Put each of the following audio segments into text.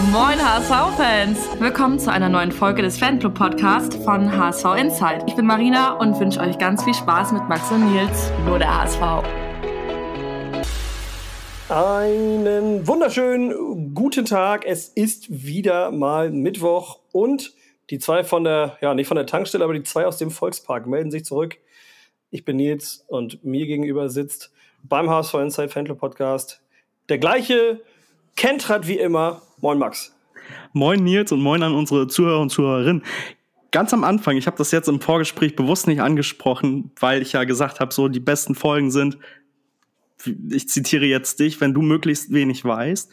Moin HSV-Fans! Willkommen zu einer neuen Folge des Fanclub Podcast von HSV Insight. Ich bin Marina und wünsche euch ganz viel Spaß mit Max und Nils, nur der HSV. Einen wunderschönen guten Tag. Es ist wieder mal Mittwoch und die zwei von der, ja, nicht von der Tankstelle, aber die zwei aus dem Volkspark melden sich zurück. Ich bin Nils und mir gegenüber sitzt beim HSV Inside Fanclub Podcast der gleiche Kentrat wie immer. Moin Max. Moin Nils und moin an unsere Zuhörer und Zuhörerinnen. Ganz am Anfang, ich habe das jetzt im Vorgespräch bewusst nicht angesprochen, weil ich ja gesagt habe, so die besten Folgen sind ich zitiere jetzt dich, wenn du möglichst wenig weißt.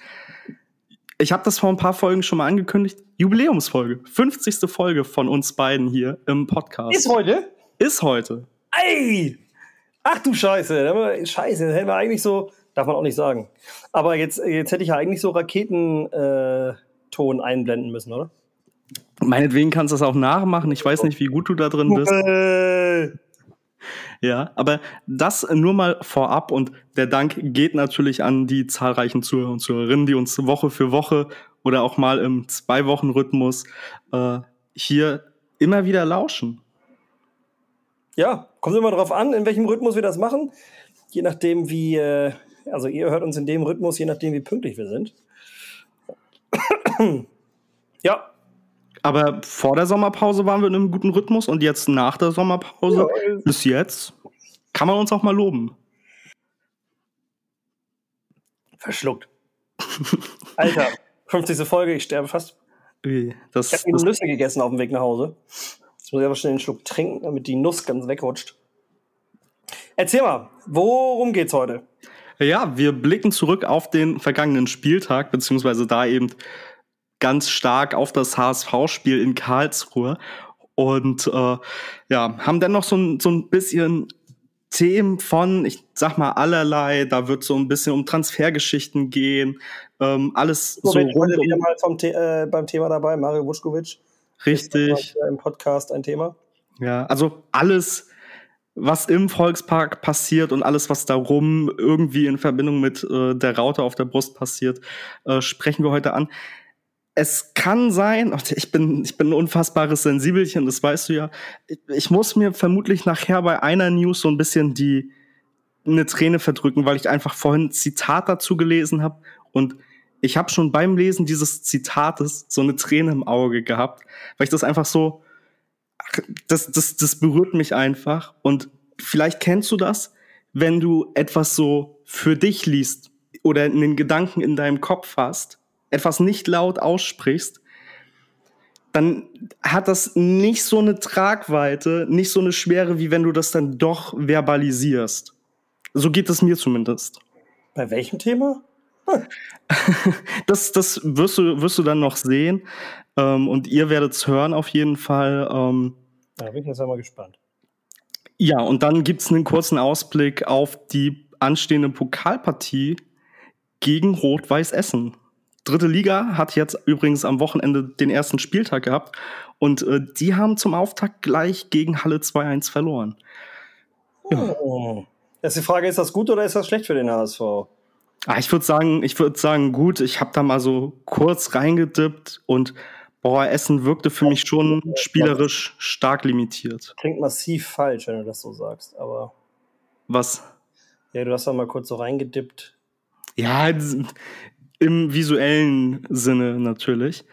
Ich habe das vor ein paar Folgen schon mal angekündigt. Jubiläumsfolge. 50. Folge von uns beiden hier im Podcast. Ist heute? Ist heute. Ey! Ach du Scheiße. Scheiße, das hätten wir eigentlich so, darf man auch nicht sagen. Aber jetzt, jetzt hätte ich ja eigentlich so Raketenton äh, einblenden müssen, oder? Meinetwegen kannst du das auch nachmachen. Ich weiß nicht, wie gut du da drin bist. Ja, aber das nur mal vorab und der Dank geht natürlich an die zahlreichen Zuhörer und Zuhörerinnen, die uns Woche für Woche oder auch mal im Zwei-Wochen-Rhythmus äh, hier immer wieder lauschen. Ja, kommt immer darauf an, in welchem Rhythmus wir das machen. Je nachdem, wie, äh, also ihr hört uns in dem Rhythmus, je nachdem, wie pünktlich wir sind. ja, aber vor der Sommerpause waren wir in einem guten Rhythmus und jetzt nach der Sommerpause ja, bis jetzt kann man uns auch mal loben. Verschluckt. Alter, 50. Folge, ich sterbe fast. Das, ich habe eben Nüsse gegessen auf dem Weg nach Hause. Jetzt muss ich aber schnell einen Schluck trinken, damit die Nuss ganz wegrutscht. Erzähl mal, worum geht's heute? Ja, wir blicken zurück auf den vergangenen Spieltag, beziehungsweise da eben ganz stark auf das HSV-Spiel in Karlsruhe und äh, ja, haben dann noch so ein, so ein bisschen Themen von, ich sag mal, allerlei. Da wird so ein bisschen um Transfergeschichten gehen. Ähm, alles so. so rund um wieder mal vom The äh, beim Thema dabei, Mario Vuskovic. Richtig. Im Podcast ein Thema. Ja, also alles, was im Volkspark passiert und alles, was darum irgendwie in Verbindung mit äh, der Raute auf der Brust passiert, äh, sprechen wir heute an es kann sein, ich bin, ich bin ein unfassbares Sensibelchen, das weißt du ja. Ich muss mir vermutlich nachher bei einer News so ein bisschen die, eine Träne verdrücken, weil ich einfach vorhin ein Zitat dazu gelesen habe und ich habe schon beim Lesen dieses Zitates so eine Träne im Auge gehabt, weil ich das einfach so, das, das, das berührt mich einfach und vielleicht kennst du das, wenn du etwas so für dich liest oder einen Gedanken in deinem Kopf hast etwas nicht laut aussprichst, dann hat das nicht so eine Tragweite, nicht so eine Schwere, wie wenn du das dann doch verbalisierst. So geht es mir zumindest. Bei welchem Thema? das das wirst, du, wirst du dann noch sehen. Ähm, und ihr werdet es hören auf jeden Fall. Ähm, da bin ich jetzt einmal gespannt. Ja, und dann gibt es einen kurzen Ausblick auf die anstehende Pokalpartie gegen Rot-Weiß Essen dritte Liga hat jetzt übrigens am Wochenende den ersten Spieltag gehabt und äh, die haben zum Auftakt gleich gegen Halle 2-1 verloren. Ja. Oh. Jetzt die Frage, ist das gut oder ist das schlecht für den HSV? Ah, ich würde sagen, ich würde sagen, gut. Ich habe da mal so kurz reingedippt und boah, Essen wirkte für mich schon spielerisch stark limitiert. Klingt massiv falsch, wenn du das so sagst, aber. Was? Ja, du hast da mal kurz so reingedippt. Ja, im visuellen Sinne natürlich.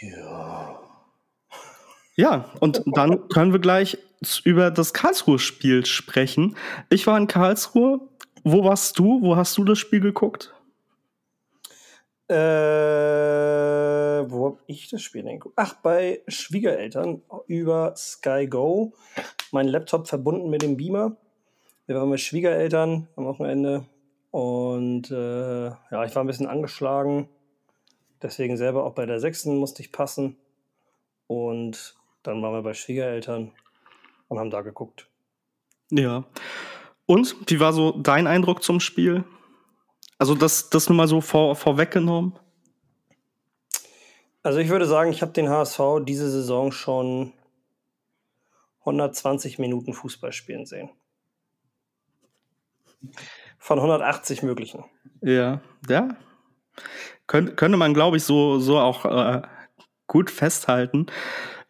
Ja. Ja, und dann können wir gleich über das Karlsruhe-Spiel sprechen. Ich war in Karlsruhe. Wo warst du? Wo hast du das Spiel geguckt? Äh, wo habe ich das Spiel denn geguckt? Ach, bei Schwiegereltern über Sky Go. Mein Laptop verbunden mit dem Beamer. Wir waren bei Schwiegereltern am Wochenende und äh, ja, ich war ein bisschen angeschlagen. Deswegen selber auch bei der sechsten musste ich passen. Und dann waren wir bei Schwiegereltern und haben da geguckt. Ja. Und wie war so dein Eindruck zum Spiel? Also das, das nur mal so vor, vorweggenommen? Also ich würde sagen, ich habe den HSV diese Saison schon 120 Minuten Fußball spielen sehen von 180 möglichen. Ja, ja. Könnt, könnte man, glaube ich, so, so auch äh, gut festhalten.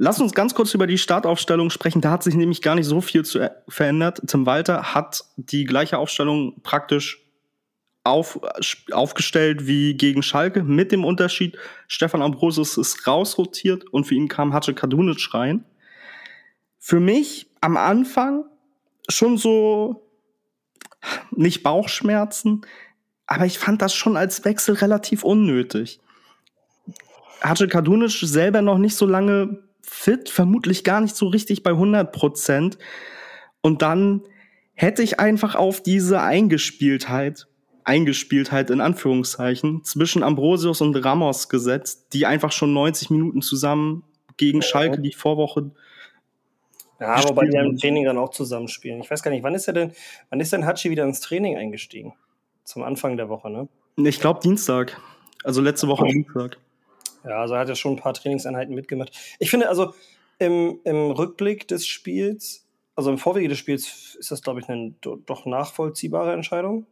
Lass uns ganz kurz über die Startaufstellung sprechen. Da hat sich nämlich gar nicht so viel zu, äh, verändert. Tim Walter hat die gleiche Aufstellung praktisch auf, aufgestellt wie gegen Schalke, mit dem Unterschied, Stefan Ambrosius ist rausrotiert und für ihn kam Hace Kadunic rein. Für mich am Anfang schon so nicht Bauchschmerzen, aber ich fand das schon als Wechsel relativ unnötig. Hace Kadunic selber noch nicht so lange fit, vermutlich gar nicht so richtig bei 100 Prozent. Und dann hätte ich einfach auf diese Eingespieltheit, Eingespieltheit in Anführungszeichen, zwischen Ambrosius und Ramos gesetzt, die einfach schon 90 Minuten zusammen gegen Schalke die Vorwoche ja, wobei die im Training dann auch zusammenspielen. Ich weiß gar nicht, wann ist er denn, wann ist denn Hachi wieder ins Training eingestiegen? Zum Anfang der Woche, ne? Ich glaube Dienstag. Also letzte Woche oh. Dienstag. Ja, also er hat ja schon ein paar Trainingseinheiten mitgemacht. Ich finde also im, im Rückblick des Spiels, also im Vorwege des Spiels, ist das, glaube ich, eine doch nachvollziehbare Entscheidung.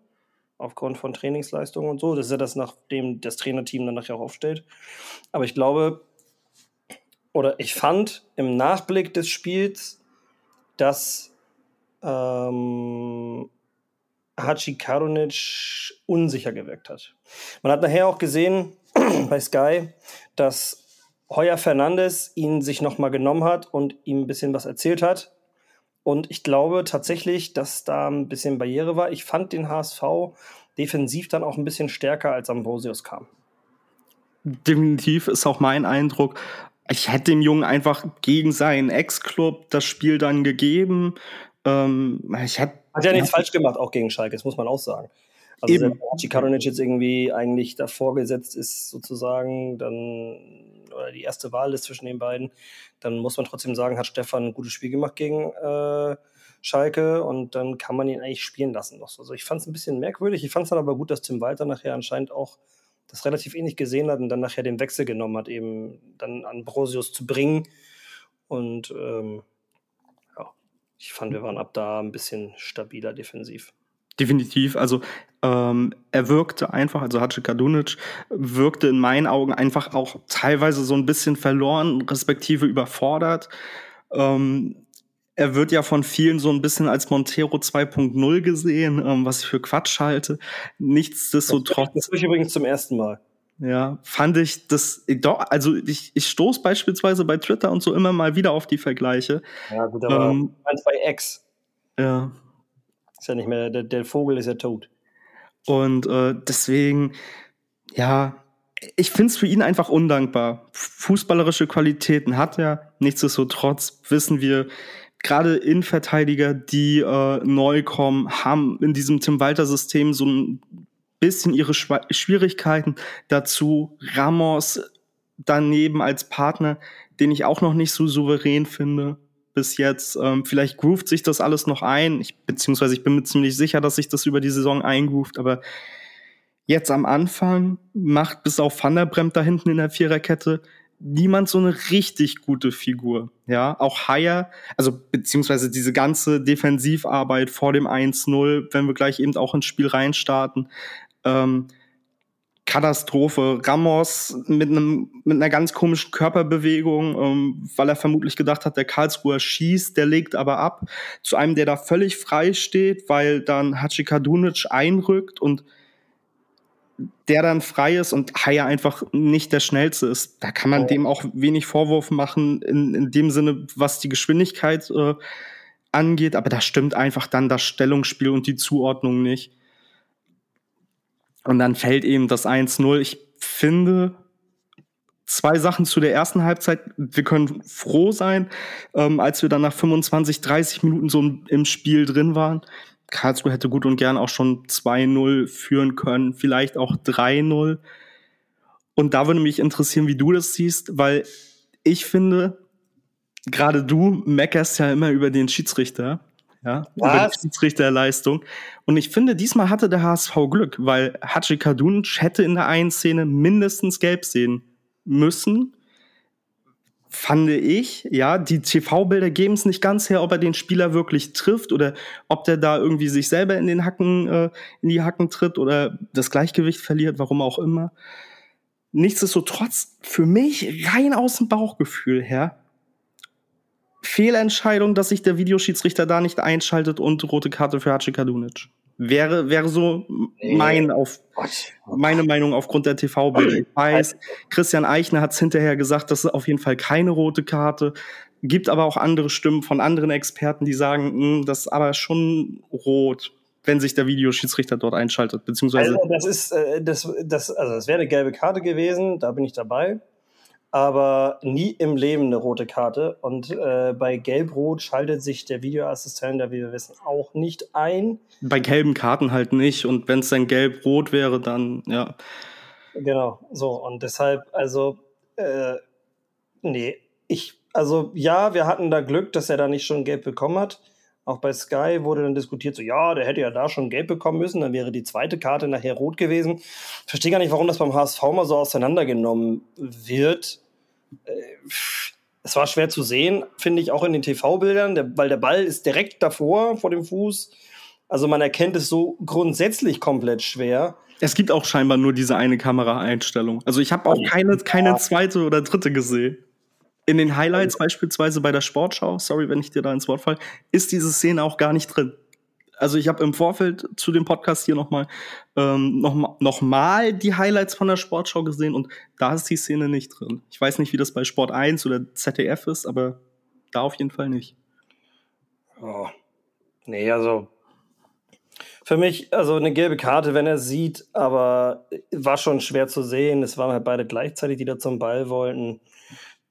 Aufgrund von Trainingsleistungen und so. Das ist ja das, nachdem das Trainerteam dann nachher auch aufstellt. Aber ich glaube, oder ich fand im Nachblick des Spiels, dass ähm, Hachi Karunic unsicher gewirkt hat. Man hat nachher auch gesehen bei Sky, dass Heuer Fernandes ihn sich nochmal genommen hat und ihm ein bisschen was erzählt hat. Und ich glaube tatsächlich, dass da ein bisschen Barriere war. Ich fand den HSV defensiv dann auch ein bisschen stärker, als Ambrosius kam. Definitiv ist auch mein Eindruck ich hätte dem Jungen einfach gegen seinen Ex-Club das Spiel dann gegeben. Ähm, ich hab, Hat ja nichts falsch gemacht, auch gegen Schalke, das muss man auch sagen. Also eben. wenn Karonic jetzt irgendwie eigentlich davor gesetzt ist, sozusagen, dann, oder die erste Wahl ist zwischen den beiden, dann muss man trotzdem sagen, hat Stefan ein gutes Spiel gemacht gegen äh, Schalke und dann kann man ihn eigentlich spielen lassen. Also ich fand es ein bisschen merkwürdig, ich fand es dann aber gut, dass Tim Walter nachher anscheinend auch das relativ ähnlich gesehen hat und dann nachher den Wechsel genommen hat, eben dann an Brosius zu bringen. Und ähm, ja, ich fand, wir waren ab da ein bisschen stabiler defensiv. Definitiv. Also ähm, er wirkte einfach, also Hace Kadunic wirkte in meinen Augen einfach auch teilweise so ein bisschen verloren, respektive überfordert. Ähm, er wird ja von vielen so ein bisschen als Montero 2.0 gesehen, ähm, was ich für Quatsch halte. Nichtsdestotrotz. Das ich übrigens zum ersten Mal. Ja, fand ich das doch, also ich, ich stoß beispielsweise bei Twitter und so immer mal wieder auf die Vergleiche. Ja, gut, aber ähm, bei X. Ja. Ist ja nicht mehr, der, der Vogel ist ja tot. Und äh, deswegen, ja, ich finde es für ihn einfach undankbar. Fußballerische Qualitäten hat er, nichtsdestotrotz wissen wir, gerade Innenverteidiger, die äh, neu kommen, haben in diesem Tim Walter-System so ein bisschen ihre Schw Schwierigkeiten. Dazu Ramos daneben als Partner, den ich auch noch nicht so souverän finde bis jetzt. Ähm, vielleicht groovt sich das alles noch ein, ich, beziehungsweise ich bin mir ziemlich sicher, dass sich das über die Saison eingroovt, aber jetzt am Anfang macht bis auf Van der Bremt da hinten in der Viererkette niemand so eine richtig gute Figur. Ja, auch Haier, also beziehungsweise diese ganze Defensivarbeit vor dem 1-0, wenn wir gleich eben auch ins Spiel reinstarten. Ähm, Katastrophe. Ramos mit einem mit einer ganz komischen Körperbewegung, ähm, weil er vermutlich gedacht hat, der Karlsruher schießt, der legt aber ab zu einem, der da völlig frei steht, weil dann Hachikadunic einrückt und der dann frei ist und Haya einfach nicht der schnellste ist. Da kann man oh. dem auch wenig Vorwurf machen, in, in dem Sinne, was die Geschwindigkeit äh, angeht. Aber da stimmt einfach dann das Stellungsspiel und die Zuordnung nicht. Und dann fällt eben das 1-0. Ich finde zwei Sachen zu der ersten Halbzeit. Wir können froh sein, ähm, als wir dann nach 25, 30 Minuten so im Spiel drin waren, Karlsruhe hätte gut und gern auch schon 2-0 führen können, vielleicht auch 3-0. Und da würde mich interessieren, wie du das siehst, weil ich finde, gerade du meckerst ja immer über den Schiedsrichter, ja, über die Schiedsrichterleistung. Und ich finde, diesmal hatte der HSV Glück, weil Haji Kadunic hätte in der einen Szene mindestens gelb sehen müssen fand ich, ja, die TV-Bilder geben es nicht ganz her, ob er den Spieler wirklich trifft oder ob der da irgendwie sich selber in den Hacken, äh, in die Hacken tritt oder das Gleichgewicht verliert, warum auch immer. Nichtsdestotrotz, für mich rein aus dem Bauchgefühl her, Fehlentscheidung, dass sich der Videoschiedsrichter da nicht einschaltet und rote Karte für Hachi Kadunic. Wäre, wäre so mein auf, meine Meinung aufgrund der TV-Bilder. Ich weiß, Christian Eichner hat es hinterher gesagt, das ist auf jeden Fall keine rote Karte. Gibt aber auch andere Stimmen von anderen Experten, die sagen, hm, das ist aber schon rot, wenn sich der Videoschiedsrichter dort einschaltet, beziehungsweise. Also das ist, äh, das, das, also das wäre eine gelbe Karte gewesen, da bin ich dabei. Aber nie im Leben eine rote Karte. Und äh, bei Gelb-Rot schaltet sich der Videoassistent, wie wir wissen, auch nicht ein. Bei gelben Karten halt nicht. Und wenn es dann Gelb-Rot wäre, dann ja. Genau, so. Und deshalb, also, äh, nee, ich also ja, wir hatten da Glück, dass er da nicht schon gelb bekommen hat. Auch bei Sky wurde dann diskutiert, so ja, der hätte ja da schon gelb bekommen müssen, dann wäre die zweite Karte nachher rot gewesen. Ich verstehe gar nicht, warum das beim HSV mal so auseinandergenommen wird. Äh, es war schwer zu sehen, finde ich, auch in den TV-Bildern, weil der Ball ist direkt davor, vor dem Fuß. Also man erkennt es so grundsätzlich komplett schwer. Es gibt auch scheinbar nur diese eine Kameraeinstellung. Also ich habe auch keine, keine zweite oder dritte gesehen in den Highlights beispielsweise bei der Sportschau, sorry, wenn ich dir da ins Wort falle, ist diese Szene auch gar nicht drin. Also ich habe im Vorfeld zu dem Podcast hier nochmal ähm, noch, noch mal die Highlights von der Sportschau gesehen und da ist die Szene nicht drin. Ich weiß nicht, wie das bei Sport 1 oder ZDF ist, aber da auf jeden Fall nicht. Oh. Nee, also für mich, also eine gelbe Karte, wenn er sieht, aber war schon schwer zu sehen. Es waren halt beide gleichzeitig, die da zum Ball wollten.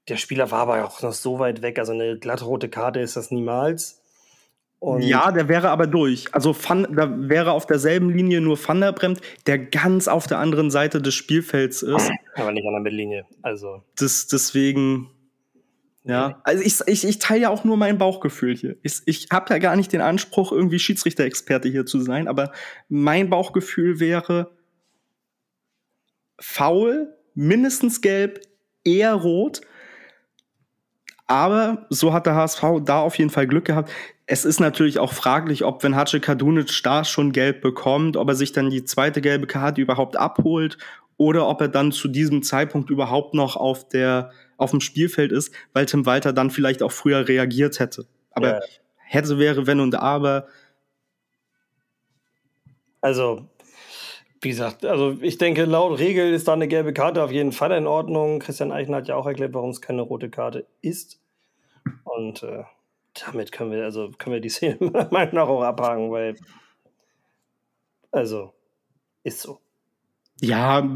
Der Spieler war aber auch noch so weit weg. Also eine glattrote Karte ist das niemals. Und ja, der wäre aber durch. Also Van, da wäre auf derselben Linie nur Van der Bremt, der ganz auf der anderen Seite des Spielfelds ist. Aber nicht an der Mittellinie. Also. Das, deswegen. Ja, also ich, ich, ich teile ja auch nur mein Bauchgefühl hier. Ich, ich habe ja gar nicht den Anspruch, irgendwie Schiedsrichter-Experte hier zu sein, aber mein Bauchgefühl wäre faul, mindestens gelb, eher rot. Aber so hat der HSV da auf jeden Fall Glück gehabt. Es ist natürlich auch fraglich, ob wenn Hace Kadunic da schon gelb bekommt, ob er sich dann die zweite gelbe Karte überhaupt abholt oder ob er dann zu diesem Zeitpunkt überhaupt noch auf der auf dem Spielfeld ist, weil Tim Walter dann vielleicht auch früher reagiert hätte. Aber ja. hätte wäre wenn und aber. Also wie gesagt, also ich denke, laut Regel ist da eine gelbe Karte auf jeden Fall in Ordnung. Christian Eichen hat ja auch erklärt, warum es keine rote Karte ist. Und äh, damit können wir, also können wir die Szene meiner Meinung nach auch abhaken, weil also ist so. Ja,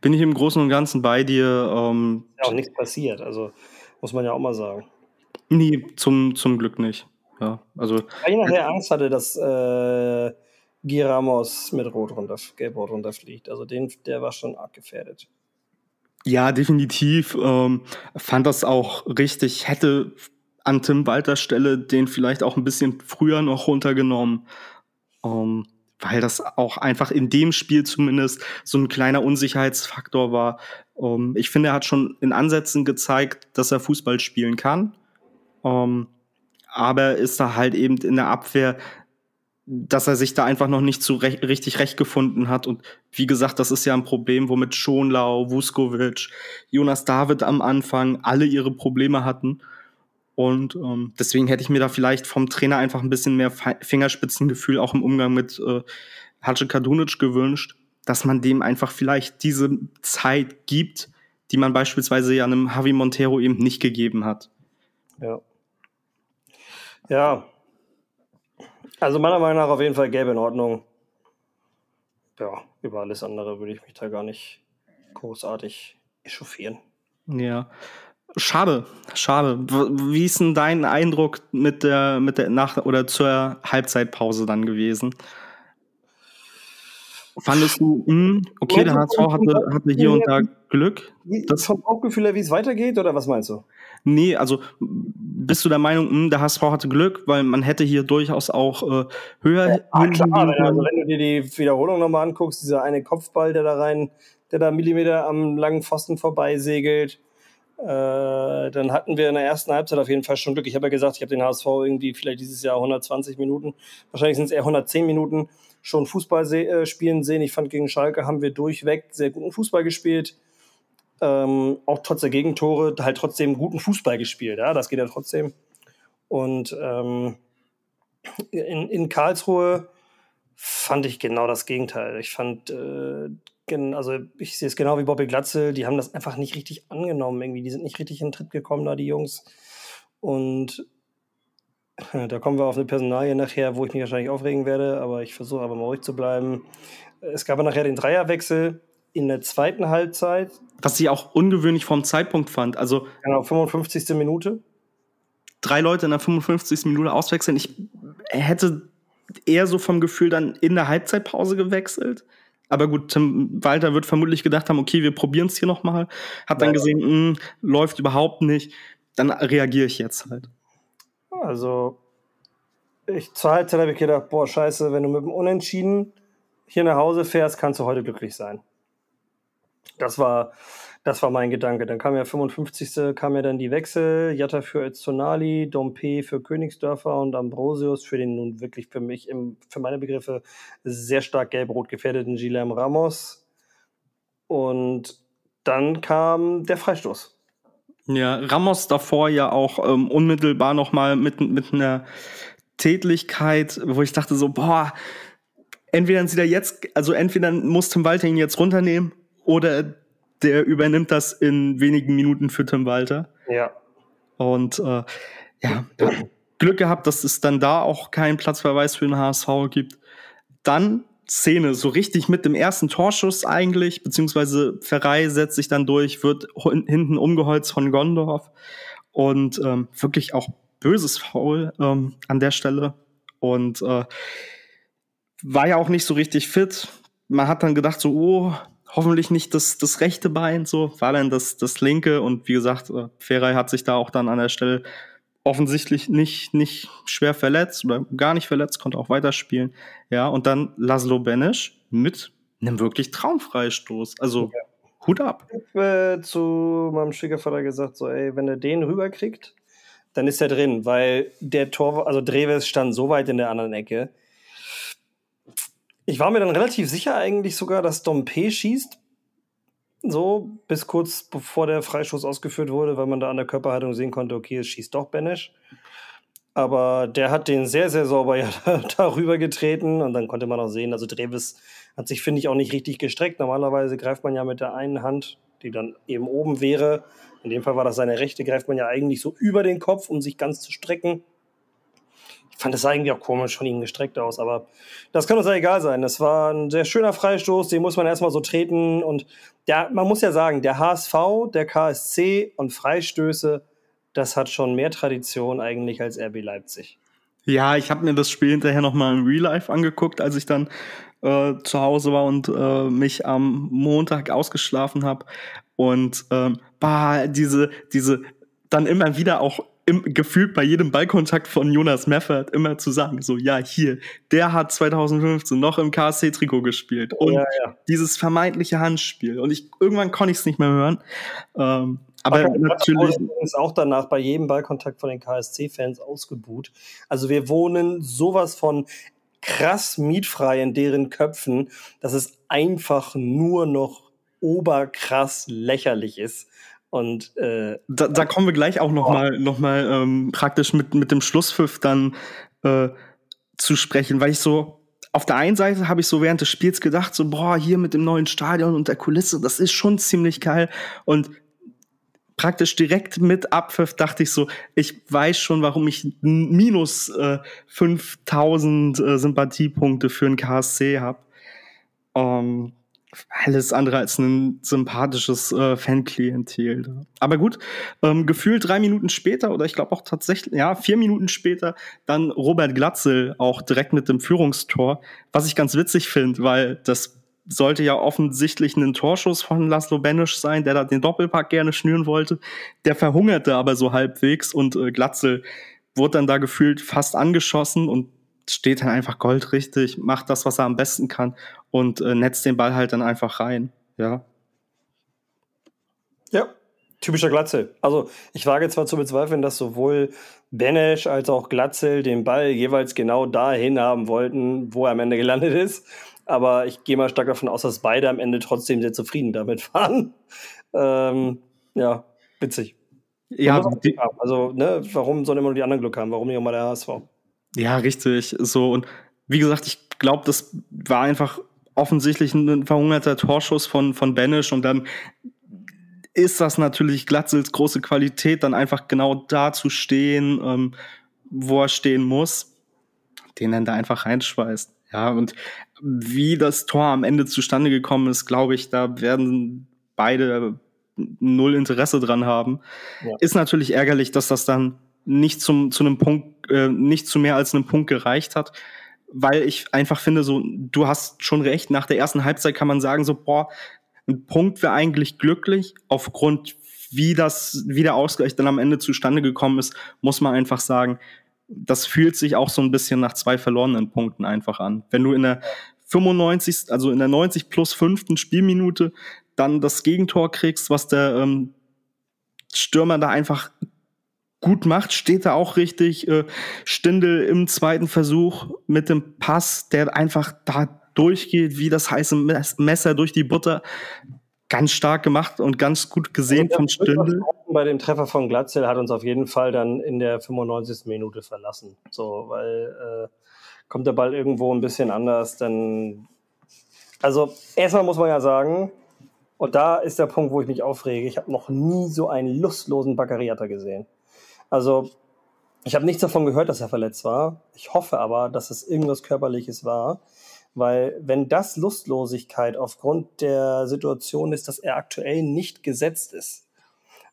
bin ich im Großen und Ganzen bei dir. Ähm, ist ja auch nichts passiert, also muss man ja auch mal sagen. Nee, zum, zum Glück nicht. Ja, also. Weil ich nachher Angst hatte, dass äh, Giramos mit Rot runter, Gelb-Rot runterfliegt. Also den, der war schon arg gefährdet. Ja, definitiv. Ähm, fand das auch richtig. Hätte an Tim Walters Stelle den vielleicht auch ein bisschen früher noch runtergenommen. Ähm, weil das auch einfach in dem Spiel zumindest so ein kleiner Unsicherheitsfaktor war. Ähm, ich finde, er hat schon in Ansätzen gezeigt, dass er Fußball spielen kann. Ähm, aber ist da halt eben in der Abwehr dass er sich da einfach noch nicht so rech richtig recht gefunden hat. Und wie gesagt, das ist ja ein Problem, womit Schonlau, Vuskovic, Jonas David am Anfang alle ihre Probleme hatten. Und ähm, deswegen hätte ich mir da vielleicht vom Trainer einfach ein bisschen mehr Fingerspitzengefühl auch im Umgang mit äh, Hadje Kadunic gewünscht, dass man dem einfach vielleicht diese Zeit gibt, die man beispielsweise ja einem Javi Montero eben nicht gegeben hat. Ja. Ja, also meiner Meinung nach auf jeden Fall gelb in Ordnung. Ja, über alles andere würde ich mich da gar nicht großartig echauffieren. Ja. Schade, schade. Wie ist denn dein Eindruck mit der, mit der Nach- oder zur Halbzeitpause dann gewesen? Fandest du, mh, hm, okay, der HSV hatte, hatte hier und da Glück? Das vom Bauchgefühl her, wie es weitergeht, oder was meinst du? Nee, also bist du der Meinung, mh, hm, der HSV hatte Glück, weil man hätte hier durchaus auch äh, höher ja, klar, also wenn du dir die Wiederholung nochmal anguckst, dieser eine Kopfball, der da rein, der da Millimeter am langen Pfosten vorbeisegelt, äh, dann hatten wir in der ersten Halbzeit auf jeden Fall schon Glück. Ich habe ja gesagt, ich habe den HSV irgendwie vielleicht dieses Jahr 120 Minuten, wahrscheinlich sind es eher 110 Minuten schon Fußball se äh, spielen sehen. Ich fand, gegen Schalke haben wir durchweg sehr guten Fußball gespielt. ähm, auch trotz der Gegentore halt trotzdem guten Fußball gespielt. Ja, das geht ja trotzdem. Und ähm, in, in Karlsruhe fand ich genau das Gegenteil. Ich fand, äh, also ich sehe es genau wie Bobby Glatzel, die haben das einfach nicht richtig angenommen irgendwie. Die sind nicht richtig in den Tritt gekommen da, die Jungs. Und da kommen wir auf eine Personalie nachher, wo ich mich wahrscheinlich aufregen werde, aber ich versuche aber mal ruhig zu bleiben. Es gab nachher den Dreierwechsel in der zweiten Halbzeit. Was ich auch ungewöhnlich vom Zeitpunkt fand. Also genau, 55. Minute. Drei Leute in der 55. Minute auswechseln. Ich hätte eher so vom Gefühl dann in der Halbzeitpause gewechselt. Aber gut, Tim Walter wird vermutlich gedacht haben, okay, wir probieren es hier nochmal. Hat dann ja. gesehen, mh, hm, läuft überhaupt nicht. Dann reagiere ich jetzt halt. Also, ich zur Halbzeit habe ich gedacht, boah, scheiße, wenn du mit dem Unentschieden hier nach Hause fährst, kannst du heute glücklich sein. Das war, das war mein Gedanke. Dann kam ja 55. kam ja dann die Wechsel. Jatta für Öztonali, Dompe für Königsdörfer und Ambrosius für den nun wirklich für mich, im, für meine Begriffe, sehr stark gelb-rot gefährdeten Gilem Ramos. Und dann kam der Freistoß. Ja, Ramos davor ja auch ähm, unmittelbar nochmal mit, mit einer Tätlichkeit, wo ich dachte so, boah, entweder sieht er jetzt, also entweder muss Tim Walter ihn jetzt runternehmen oder der übernimmt das in wenigen Minuten für Tim Walter. Ja. Und äh, ja, Glück gehabt, dass es dann da auch keinen Platzverweis für den HSV gibt. Dann Szene, so richtig mit dem ersten Torschuss eigentlich, beziehungsweise Ferrei setzt sich dann durch, wird hinten umgeholzt von Gondorf und ähm, wirklich auch böses Foul ähm, an der Stelle und äh, war ja auch nicht so richtig fit. Man hat dann gedacht so, oh, hoffentlich nicht das, das rechte Bein, so war dann das, das linke und wie gesagt, äh, Ferrei hat sich da auch dann an der Stelle offensichtlich nicht, nicht schwer verletzt oder gar nicht verletzt, konnte auch weiterspielen. Ja, und dann Laszlo Benesch mit einem wirklich Traumfreistoß. Also ja. Hut ab. Ich habe äh, zu meinem Schwiegervater gesagt, so, ey, wenn er den rüberkriegt, dann ist er drin, weil der Tor, also Dreves stand so weit in der anderen Ecke. Ich war mir dann relativ sicher eigentlich sogar, dass Dompe schießt, so, bis kurz bevor der Freischuss ausgeführt wurde, weil man da an der Körperhaltung sehen konnte, okay, es schießt doch Benesch. Aber der hat den sehr, sehr sauber ja darüber getreten und dann konnte man auch sehen, also Dreves hat sich, finde ich, auch nicht richtig gestreckt. Normalerweise greift man ja mit der einen Hand, die dann eben oben wäre. In dem Fall war das seine rechte, greift man ja eigentlich so über den Kopf, um sich ganz zu strecken fand es eigentlich auch komisch von ihm gestreckt aus, aber das kann uns ja egal sein. Das war ein sehr schöner Freistoß, den muss man erstmal so treten und der, man muss ja sagen, der HSV, der KSC und Freistöße, das hat schon mehr Tradition eigentlich als RB Leipzig. Ja, ich habe mir das Spiel hinterher nochmal im Real Life angeguckt, als ich dann äh, zu Hause war und äh, mich am Montag ausgeschlafen habe. Und ähm, bah, diese, diese dann immer wieder auch im, gefühlt bei jedem Ballkontakt von Jonas Meffert immer zu sagen, so, ja, hier, der hat 2015 noch im KSC-Trikot gespielt. Und ja, ja. dieses vermeintliche Handspiel. Und ich, irgendwann konnte ich es nicht mehr hören. Ähm, aber okay, natürlich. ist auch danach bei jedem Ballkontakt von den KSC-Fans ausgebuht. Also wir wohnen sowas von krass mietfrei in deren Köpfen, dass es einfach nur noch oberkrass lächerlich ist. Und äh, da, da kommen wir gleich auch noch oh. noch mal ähm, praktisch mit mit dem Schlusspfiff dann äh, zu sprechen, weil ich so auf der einen Seite habe ich so während des Spiels gedacht, so boah hier mit dem neuen Stadion und der Kulisse, das ist schon ziemlich geil und praktisch direkt mit Abpfiff dachte ich so, ich weiß schon, warum ich minus äh, 5000 äh, Sympathiepunkte für ein KSC habe. Ähm, alles andere als ein sympathisches äh, Fanklientel. Aber gut, ähm, gefühlt drei Minuten später oder ich glaube auch tatsächlich, ja, vier Minuten später, dann Robert Glatzel auch direkt mit dem Führungstor, was ich ganz witzig finde, weil das sollte ja offensichtlich ein Torschuss von Laszlo Benisch sein, der da den Doppelpack gerne schnüren wollte. Der verhungerte aber so halbwegs und äh, Glatzel wurde dann da gefühlt fast angeschossen und steht dann einfach goldrichtig, macht das, was er am besten kann und äh, netzt den Ball halt dann einfach rein. Ja. Ja, typischer Glatzel. Also ich wage zwar zu bezweifeln, dass sowohl Benesch als auch Glatzel den Ball jeweils genau dahin haben wollten, wo er am Ende gelandet ist. Aber ich gehe mal stark davon aus, dass beide am Ende trotzdem sehr zufrieden damit waren. Ähm, ja, witzig. Ja, also, ne, warum sollen immer nur die anderen Glück haben? Warum nicht auch mal der HSV? Ja, richtig. So, und wie gesagt, ich glaube, das war einfach offensichtlich ein verhungerter Torschuss von, von Banish und dann ist das natürlich Glatzels große Qualität, dann einfach genau da zu stehen, ähm, wo er stehen muss, den dann da einfach reinschweißt. Ja, und wie das Tor am Ende zustande gekommen ist, glaube ich, da werden beide null Interesse dran haben. Ja. Ist natürlich ärgerlich, dass das dann nicht zum, zu einem Punkt, äh, nicht zu mehr als einem Punkt gereicht hat, weil ich einfach finde, so, du hast schon recht, nach der ersten Halbzeit kann man sagen, so, boah, ein Punkt wäre eigentlich glücklich. Aufgrund, wie das, wie der Ausgleich dann am Ende zustande gekommen ist, muss man einfach sagen, das fühlt sich auch so ein bisschen nach zwei verlorenen Punkten einfach an. Wenn du in der 95, also in der 90 plus fünften Spielminute dann das Gegentor kriegst, was der ähm, Stürmer da einfach gut macht, steht da auch richtig. Äh, Stindel im zweiten Versuch mit dem Pass, der einfach da durchgeht, wie das heiße Messer durch die Butter. Ganz stark gemacht und ganz gut gesehen also von Stindel. Bei dem Treffer von Glatzel hat uns auf jeden Fall dann in der 95. Minute verlassen. So, weil äh, kommt der Ball irgendwo ein bisschen anders, dann. Also, erstmal muss man ja sagen, und da ist der Punkt, wo ich mich aufrege. Ich habe noch nie so einen lustlosen Baccariata gesehen. Also, ich habe nichts davon gehört, dass er verletzt war. Ich hoffe aber, dass es irgendwas Körperliches war. Weil wenn das Lustlosigkeit aufgrund der Situation ist, dass er aktuell nicht gesetzt ist,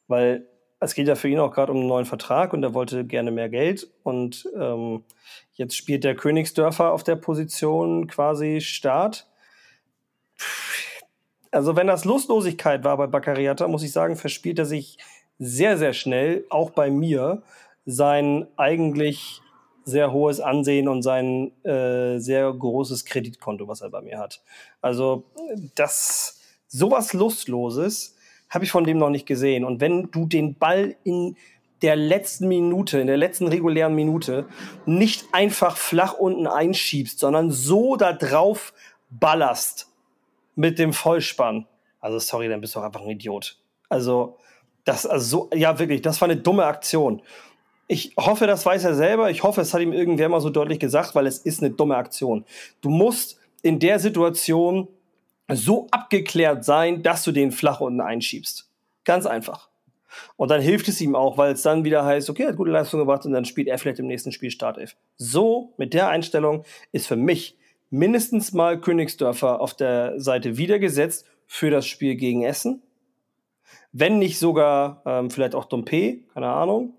weil es geht ja für ihn auch gerade um einen neuen Vertrag und er wollte gerne mehr Geld und ähm, jetzt spielt der Königsdörfer auf der Position quasi Start. Also wenn das Lustlosigkeit war bei Baccariata, muss ich sagen, verspielt er sich sehr, sehr schnell, auch bei mir, sein eigentlich sehr hohes Ansehen und sein äh, sehr großes Kreditkonto, was er bei mir hat. Also das sowas Lustloses habe ich von dem noch nicht gesehen. Und wenn du den Ball in der letzten Minute, in der letzten regulären Minute nicht einfach flach unten einschiebst, sondern so da drauf ballerst mit dem Vollspann. Also sorry, dann bist du auch einfach ein Idiot. Also das, also so, ja wirklich, das war eine dumme Aktion. Ich hoffe, das weiß er selber. Ich hoffe, es hat ihm irgendwer mal so deutlich gesagt, weil es ist eine dumme Aktion. Du musst in der Situation so abgeklärt sein, dass du den flach unten einschiebst. Ganz einfach. Und dann hilft es ihm auch, weil es dann wieder heißt, okay, er hat gute Leistung gebracht und dann spielt er vielleicht im nächsten Spiel Startelf. So, mit der Einstellung ist für mich mindestens mal Königsdörfer auf der Seite wieder gesetzt für das Spiel gegen Essen. Wenn nicht sogar ähm, vielleicht auch Dompe, keine Ahnung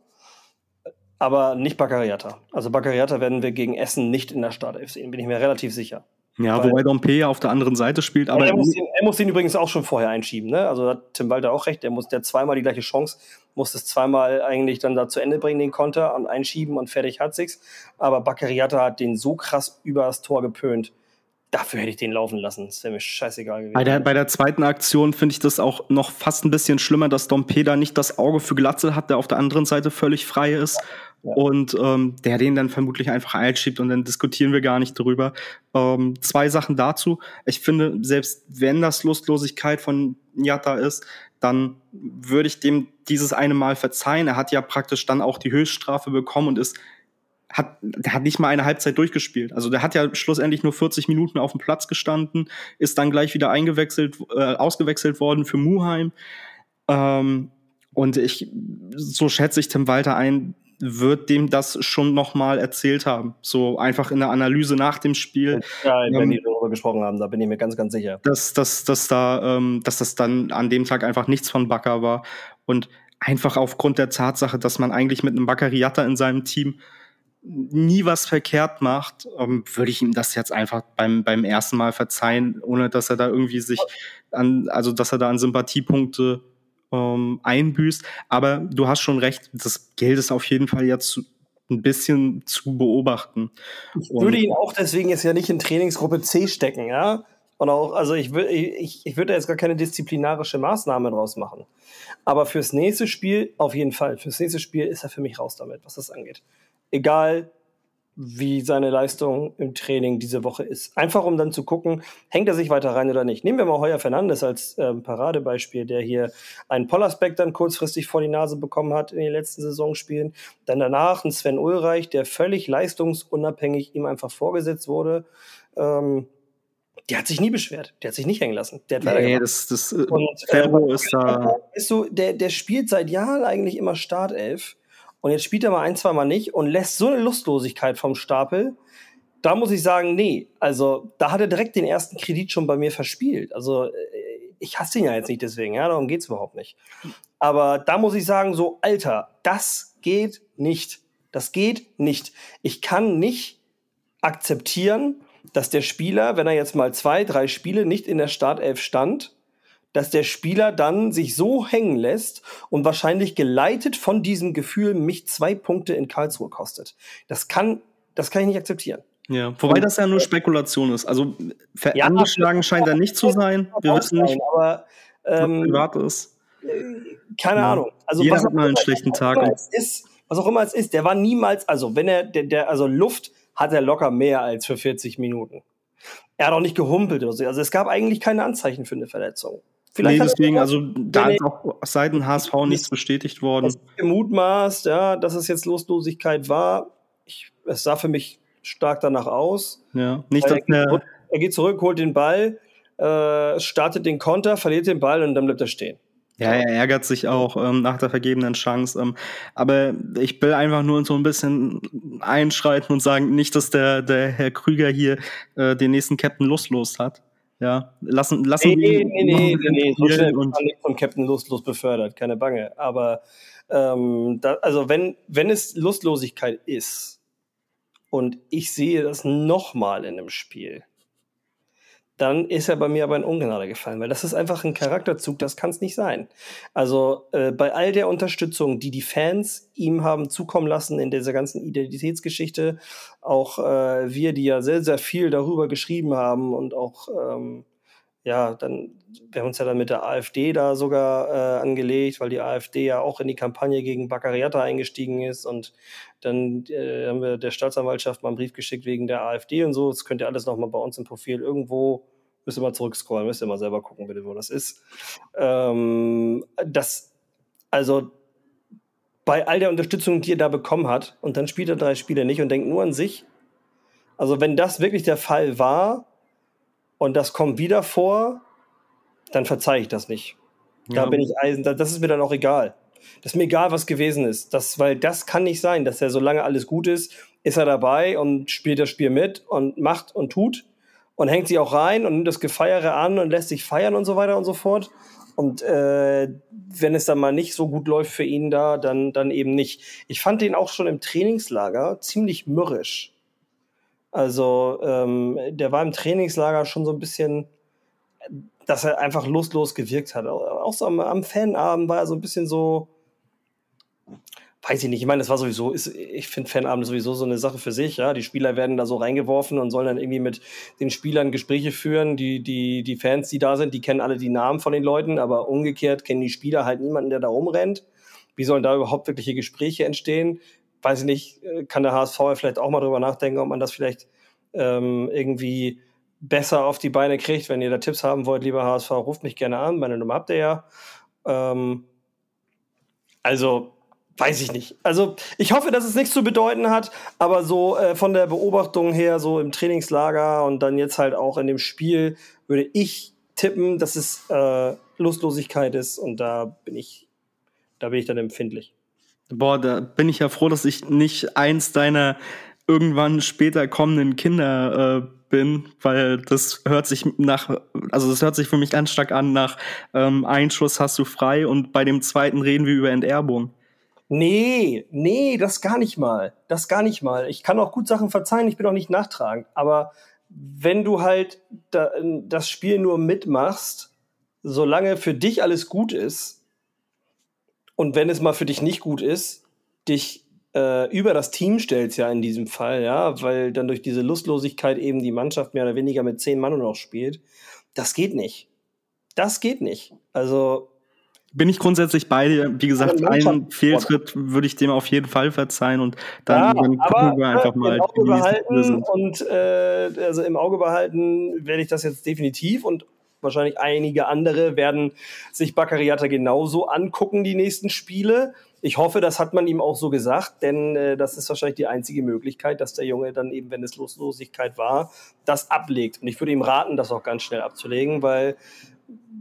aber nicht Baccariata. Also Baccariata werden wir gegen Essen nicht in der Startelf sehen, bin ich mir relativ sicher. Ja, Weil, wobei Dompe auf der anderen Seite spielt, aber. Er muss, den, er muss den übrigens auch schon vorher einschieben, ne? Also hat Tim Walter auch recht, der muss der zweimal die gleiche Chance, muss es zweimal eigentlich dann da zu Ende bringen, den Konter und einschieben und fertig hat sich's. Aber Baccariata hat den so krass über das Tor gepönt dafür hätte ich den laufen lassen. Das wäre mir scheißegal gewesen. Bei der, bei der zweiten Aktion finde ich das auch noch fast ein bisschen schlimmer, dass Dompeda nicht das Auge für Glatzel hat, der auf der anderen Seite völlig frei ist. Ja. Und ähm, der den dann vermutlich einfach einschiebt und dann diskutieren wir gar nicht drüber. Ähm, zwei Sachen dazu. Ich finde, selbst wenn das Lustlosigkeit von Jatta ist, dann würde ich dem dieses eine Mal verzeihen. Er hat ja praktisch dann auch die Höchststrafe bekommen und ist hat, der hat nicht mal eine Halbzeit durchgespielt. Also der hat ja schlussendlich nur 40 Minuten auf dem Platz gestanden, ist dann gleich wieder eingewechselt, äh, ausgewechselt worden für Muheim. Ähm, und ich, so schätze ich Tim Walter ein, wird dem das schon nochmal erzählt haben. So einfach in der Analyse nach dem Spiel. Ja, wenn ähm, die darüber gesprochen haben, da bin ich mir ganz, ganz sicher. Dass, dass, dass, da, ähm, dass das dann an dem Tag einfach nichts von Bakker war. Und einfach aufgrund der Tatsache, dass man eigentlich mit einem Baccariata in seinem Team nie was verkehrt macht, ähm, würde ich ihm das jetzt einfach beim, beim ersten Mal verzeihen, ohne dass er da irgendwie sich an, also dass er da an Sympathiepunkte ähm, einbüßt. Aber du hast schon recht, das gilt es auf jeden Fall jetzt ein bisschen zu beobachten. Ich würde ihn auch deswegen jetzt ja nicht in Trainingsgruppe C stecken, ja. Und auch, also ich, würde ich, ich würde jetzt gar keine disziplinarische Maßnahme draus machen. Aber fürs nächste Spiel, auf jeden Fall, fürs nächste Spiel ist er für mich raus damit, was das angeht egal wie seine Leistung im Training diese Woche ist. Einfach um dann zu gucken, hängt er sich weiter rein oder nicht. Nehmen wir mal Heuer Fernandes als ähm, Paradebeispiel, der hier einen Pollersbeck dann kurzfristig vor die Nase bekommen hat in den letzten Saisonspielen. Dann danach ein Sven Ulreich, der völlig leistungsunabhängig ihm einfach vorgesetzt wurde. Ähm, der hat sich nie beschwert. Der hat sich nicht hängen lassen. Der hat nee, das, das äh, und, äh, ist da. Der, der spielt seit Jahren eigentlich immer Startelf und jetzt spielt er mal ein, zwei Mal nicht und lässt so eine Lustlosigkeit vom Stapel. Da muss ich sagen, nee, also da hat er direkt den ersten Kredit schon bei mir verspielt. Also äh, ich hasse ihn ja jetzt nicht deswegen, ja, darum geht's überhaupt nicht. Aber da muss ich sagen, so, Alter, das geht nicht. Das geht nicht. Ich kann nicht akzeptieren, dass der Spieler, wenn er jetzt mal zwei, drei Spiele nicht in der Startelf stand, dass der Spieler dann sich so hängen lässt und wahrscheinlich geleitet von diesem Gefühl mich zwei Punkte in Karlsruhe kostet. Das kann, das kann ich nicht akzeptieren. Ja, wobei das ja nur Spekulation ist. Also ja, angeschlagen scheint er nicht zu sein. Wir wissen nicht, aber, ähm, was privat ist. Keine ja. Ahnung. Also Jeder was hat mal einen schlechten Tag. Ist, was auch immer es ist, der war niemals, also wenn er, der, der, also Luft hat er locker mehr als für 40 Minuten. Er hat auch nicht gehumpelt oder so. Also es gab eigentlich keine Anzeichen für eine Verletzung. Vielleicht nee, deswegen, also da ist auch seitens HSV nichts bestätigt worden. Gemutmaßt, ja, dass es jetzt Loslosigkeit war. Ich, es sah für mich stark danach aus. Ja, nicht, dass er, geht zurück, er geht zurück, holt den Ball, äh, startet den Konter, verliert den Ball und dann bleibt er stehen. Ja, er ärgert sich auch ähm, nach der vergebenen Chance. Ähm, aber ich will einfach nur so ein bisschen einschreiten und sagen, nicht, dass der, der Herr Krüger hier äh, den nächsten Captain lustlos hat. Ja, lassen, lassen nee, nee, nee, nee, nee, so schnell und nicht vom Captain lustlos befördert, keine Bange. Aber ähm, da, also wenn, wenn es Lustlosigkeit ist und ich sehe das nochmal in einem Spiel, dann ist er bei mir aber in Ungnade gefallen, weil das ist einfach ein Charakterzug, das kann es nicht sein. Also äh, bei all der Unterstützung, die die Fans ihm haben zukommen lassen in dieser ganzen Identitätsgeschichte, auch äh, wir, die ja sehr, sehr viel darüber geschrieben haben und auch ähm, ja, dann, wir haben uns ja dann mit der AfD da sogar äh, angelegt, weil die AfD ja auch in die Kampagne gegen Baccariata eingestiegen ist und dann äh, haben wir der Staatsanwaltschaft mal einen Brief geschickt wegen der AfD und so. Das könnt ihr alles nochmal bei uns im Profil irgendwo, müsst ihr mal zurückscrollen, müsst ihr mal selber gucken, bitte, wo das ist. Ähm, das, also bei all der Unterstützung, die er da bekommen hat, und dann spielt er drei Spiele nicht und denkt nur an sich. Also wenn das wirklich der Fall war, und das kommt wieder vor, dann verzeihe ich das nicht. Da ja. bin ich eisen, das ist mir dann auch egal. Das ist mir egal, was gewesen ist. Das, weil das kann nicht sein, dass er, solange alles gut ist, ist er dabei und spielt das Spiel mit und macht und tut und hängt sich auch rein und nimmt das Gefeiere an und lässt sich feiern und so weiter und so fort. Und äh, wenn es dann mal nicht so gut läuft für ihn da, dann, dann eben nicht. Ich fand den auch schon im Trainingslager ziemlich mürrisch. Also ähm, der war im Trainingslager schon so ein bisschen, dass er einfach lustlos gewirkt hat. Auch so am, am Fanabend war er so ein bisschen so, weiß ich nicht, ich meine, das war sowieso, ist, ich finde Fanabend sowieso so eine Sache für sich, ja. Die Spieler werden da so reingeworfen und sollen dann irgendwie mit den Spielern Gespräche führen. Die, die, die Fans, die da sind, die kennen alle die Namen von den Leuten, aber umgekehrt kennen die Spieler halt niemanden, der da rumrennt. Wie sollen da überhaupt wirkliche Gespräche entstehen? Weiß ich nicht, äh, kann der HSV vielleicht auch mal drüber nachdenken, ob man das vielleicht ähm, irgendwie besser auf die Beine kriegt. Wenn ihr da Tipps haben wollt, lieber HSV, ruft mich gerne an. Meine Nummer habt ihr ja. Ähm, also, weiß ich nicht. Also, ich hoffe, dass es nichts zu bedeuten hat, aber so äh, von der Beobachtung her, so im Trainingslager und dann jetzt halt auch in dem Spiel, würde ich tippen, dass es äh, Lustlosigkeit ist und da bin ich, da bin ich dann empfindlich. Boah, da bin ich ja froh, dass ich nicht eins deiner irgendwann später kommenden Kinder äh, bin, weil das hört sich nach, also das hört sich für mich ganz stark an nach ähm, Einschuss hast du frei und bei dem zweiten reden wir über Enterbung. Nee, nee, das gar nicht mal. Das gar nicht mal. Ich kann auch gut Sachen verzeihen, ich bin auch nicht nachtragend. Aber wenn du halt da, das Spiel nur mitmachst, solange für dich alles gut ist, und wenn es mal für dich nicht gut ist, dich äh, über das Team stellst ja in diesem Fall, ja, weil dann durch diese Lustlosigkeit eben die Mannschaft mehr oder weniger mit zehn Mann noch spielt. Das geht nicht. Das geht nicht. Also bin ich grundsätzlich bei dir. Wie gesagt, einen Fehltritt würde ich dem auf jeden Fall verzeihen und dann, ja, dann gucken wir einfach mal. Im Auge behalten und äh, also im Auge behalten werde ich das jetzt definitiv und wahrscheinlich einige andere werden sich Baccariata genauso angucken, die nächsten Spiele. Ich hoffe, das hat man ihm auch so gesagt, denn äh, das ist wahrscheinlich die einzige Möglichkeit, dass der Junge dann eben, wenn es Loslosigkeit war, das ablegt. Und ich würde ihm raten, das auch ganz schnell abzulegen, weil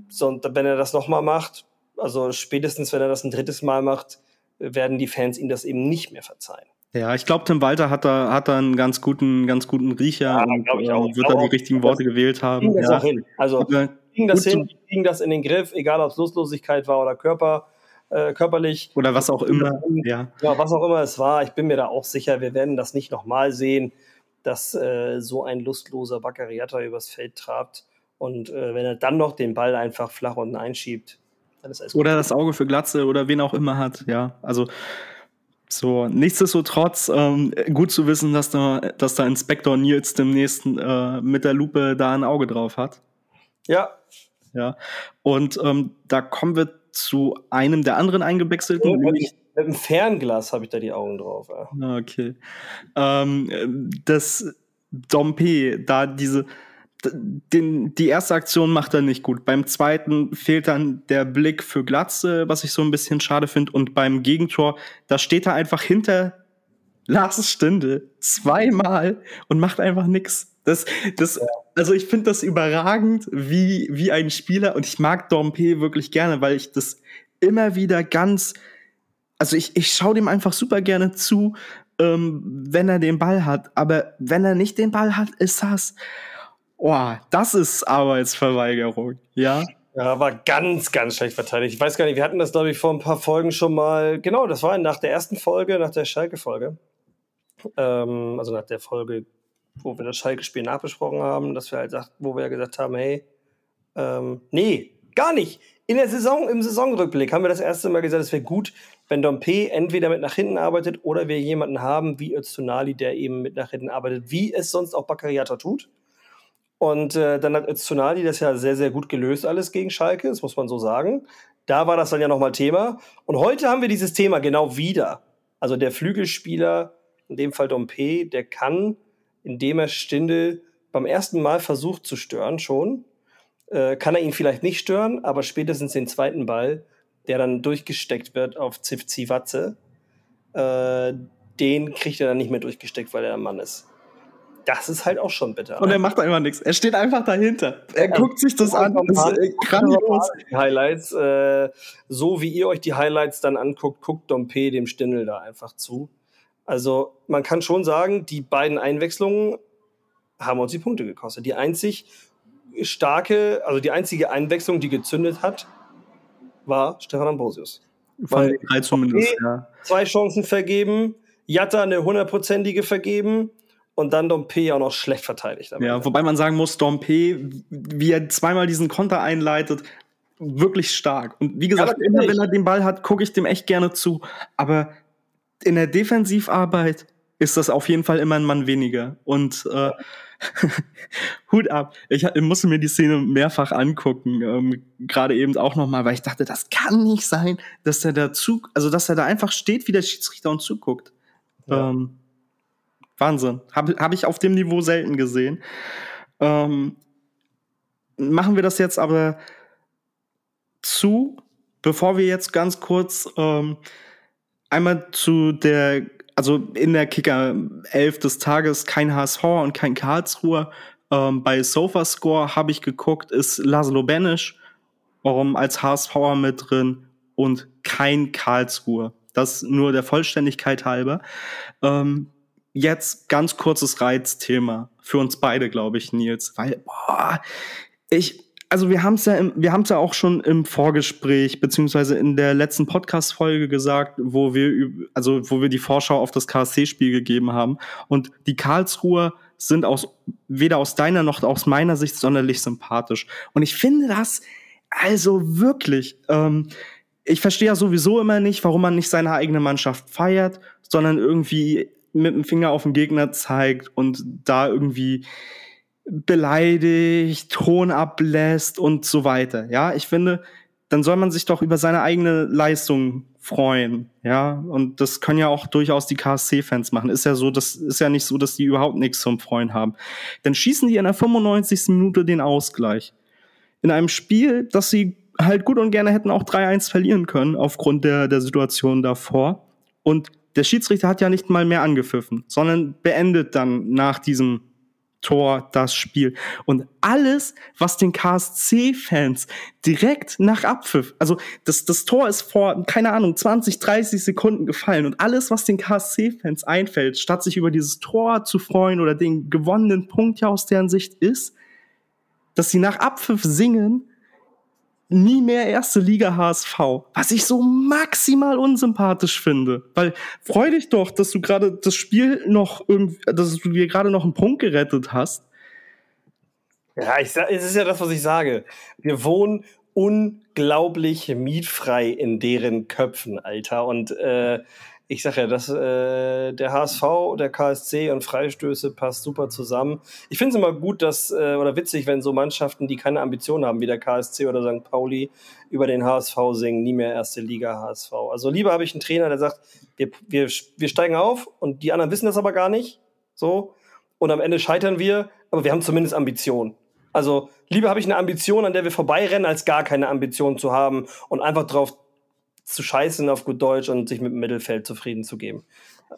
wenn er das nochmal macht, also spätestens wenn er das ein drittes Mal macht, werden die Fans ihm das eben nicht mehr verzeihen. Ja, ich glaube, Tim Walter hat da, hat da einen ganz guten, ganz guten Riecher ja, und ich auch. Äh, wird da die richtigen Worte gewählt haben. Das ja. Also kriegen das hin, kriegen das in den Griff, egal ob es Lustlosigkeit war oder Körper, äh, körperlich. Oder was auch immer. Ja. ja, was auch immer es war. Ich bin mir da auch sicher, wir werden das nicht nochmal sehen, dass äh, so ein lustloser Baccariata übers Feld trabt. Und äh, wenn er dann noch den Ball einfach flach unten einschiebt, dann ist alles Oder gut. das Auge für Glatze oder wen auch immer hat, ja. Also so, nichtsdestotrotz, ähm, gut zu wissen, dass da, dass da Inspektor Nils demnächst äh, mit der Lupe da ein Auge drauf hat. Ja. Ja. Und ähm, da kommen wir zu einem der anderen eingewechselten. Ja, mit einem Fernglas habe ich da die Augen drauf. Ja. Ah, okay. Ähm, das Dompe, da diese, den, die erste Aktion macht er nicht gut. Beim zweiten fehlt dann der Blick für Glatze, was ich so ein bisschen schade finde. Und beim Gegentor, da steht er einfach hinter Lars Stinde zweimal und macht einfach nix. Das, das, also ich finde das überragend, wie, wie ein Spieler, und ich mag Dompe wirklich gerne, weil ich das immer wieder ganz, also ich, ich schaue dem einfach super gerne zu, ähm, wenn er den Ball hat. Aber wenn er nicht den Ball hat, ist das, oh, das ist Arbeitsverweigerung, ja. Ja, war ganz, ganz schlecht verteidigt. Ich weiß gar nicht, wir hatten das, glaube ich, vor ein paar Folgen schon mal. Genau, das war nach der ersten Folge, nach der Schalke-Folge. Ähm, also nach der Folge, wo wir das Schalke-Spiel nachbesprochen haben, dass wir halt sagt, wo wir ja gesagt haben, hey, ähm, nee, gar nicht. In der Saison, im Saisonrückblick haben wir das erste Mal gesagt, es wäre gut, wenn Dompe entweder mit nach hinten arbeitet oder wir jemanden haben wie Öztunali, der eben mit nach hinten arbeitet, wie es sonst auch Baccariata tut. Und äh, dann hat Öztunali das ja sehr, sehr gut gelöst, alles gegen Schalke, das muss man so sagen. Da war das dann ja nochmal Thema. Und heute haben wir dieses Thema genau wieder. Also der Flügelspieler, in dem Fall Dompe, der kann, indem er Stindel beim ersten Mal versucht zu stören schon, äh, kann er ihn vielleicht nicht stören, aber spätestens den zweiten Ball, der dann durchgesteckt wird auf Zivzi Watze, äh, den kriegt er dann nicht mehr durchgesteckt, weil er ein Mann ist das ist halt auch schon bitter. Und er macht einfach nichts. Er steht einfach dahinter. Er ja, guckt sich das an. Das ist grandios. Highlights. Äh, so wie ihr euch die Highlights dann anguckt, guckt Dompe dem Stindel da einfach zu. Also man kann schon sagen, die beiden Einwechslungen haben uns die Punkte gekostet. Die einzig starke, also die einzige Einwechslung, die gezündet hat, war Stefan Ambrosius. Drei zumindest, ja. Zwei Chancen vergeben, Jatta eine hundertprozentige vergeben und dann Dompe auch noch schlecht verteidigt. Ja, wobei man sagen muss, Dompe, wie er zweimal diesen Konter einleitet, wirklich stark. Und wie gesagt, ja, immer wenn er den Ball hat, gucke ich dem echt gerne zu. Aber in der Defensivarbeit ist das auf jeden Fall immer ein Mann weniger. Und äh, Hut ab. Ich, ich musste mir die Szene mehrfach angucken, ähm, gerade eben auch nochmal, weil ich dachte, das kann nicht sein, dass er da zu, also dass er da einfach steht wie der Schiedsrichter und zuguckt. Ja. Ähm, Wahnsinn. Habe hab ich auf dem Niveau selten gesehen. Ähm, machen wir das jetzt aber zu, bevor wir jetzt ganz kurz ähm, einmal zu der, also in der Kicker 11 des Tages kein HSV und kein Karlsruher. Ähm, bei SofaScore habe ich geguckt, ist Laszlo Benisch um, als HSVer mit drin und kein Karlsruhe. Das nur der Vollständigkeit halber. Ähm, jetzt ganz kurzes Reizthema für uns beide, glaube ich, Nils, weil boah, ich also wir haben es ja im, wir haben es ja auch schon im Vorgespräch beziehungsweise in der letzten Podcast Folge gesagt, wo wir also wo wir die Vorschau auf das KSC Spiel gegeben haben. Und die Karlsruher sind aus weder aus deiner noch aus meiner Sicht sonderlich sympathisch. Und ich finde das also wirklich ähm, ich verstehe ja sowieso immer nicht, warum man nicht seine eigene Mannschaft feiert, sondern irgendwie mit dem Finger auf den Gegner zeigt und da irgendwie beleidigt, Ton ablässt und so weiter. Ja, ich finde, dann soll man sich doch über seine eigene Leistung freuen, ja. Und das können ja auch durchaus die KSC-Fans machen. Ist ja so, das ist ja nicht so, dass die überhaupt nichts zum Freuen haben. Dann schießen die in der 95. Minute den Ausgleich. In einem Spiel, das sie halt gut und gerne hätten auch 3-1 verlieren können, aufgrund der, der Situation davor. Und der Schiedsrichter hat ja nicht mal mehr angepfiffen, sondern beendet dann nach diesem Tor das Spiel. Und alles, was den KSC-Fans direkt nach Abpfiff, also das, das Tor ist vor, keine Ahnung, 20, 30 Sekunden gefallen und alles, was den KSC-Fans einfällt, statt sich über dieses Tor zu freuen oder den gewonnenen Punkt ja aus deren Sicht ist, dass sie nach Abpfiff singen, nie mehr erste Liga HSV, was ich so maximal unsympathisch finde. Weil freu dich doch, dass du gerade das Spiel noch irgendwie, dass du dir gerade noch einen Punkt gerettet hast. Ja, ich es ist ja das, was ich sage. Wir wohnen unglaublich mietfrei in deren Köpfen, Alter. Und äh, ich sage ja, dass äh, der HSV, der KSC und Freistöße passt super zusammen. Ich finde es immer gut, dass äh, oder witzig, wenn so Mannschaften, die keine Ambitionen haben, wie der KSC oder St. Pauli, über den HSV singen, nie mehr erste Liga HSV. Also lieber habe ich einen Trainer, der sagt, wir, wir, wir steigen auf und die anderen wissen das aber gar nicht. So. Und am Ende scheitern wir, aber wir haben zumindest Ambitionen. Also lieber habe ich eine Ambition, an der wir vorbeirennen, als gar keine Ambition zu haben und einfach drauf zu scheißen auf gut Deutsch und sich mit dem Mittelfeld zufrieden zu geben.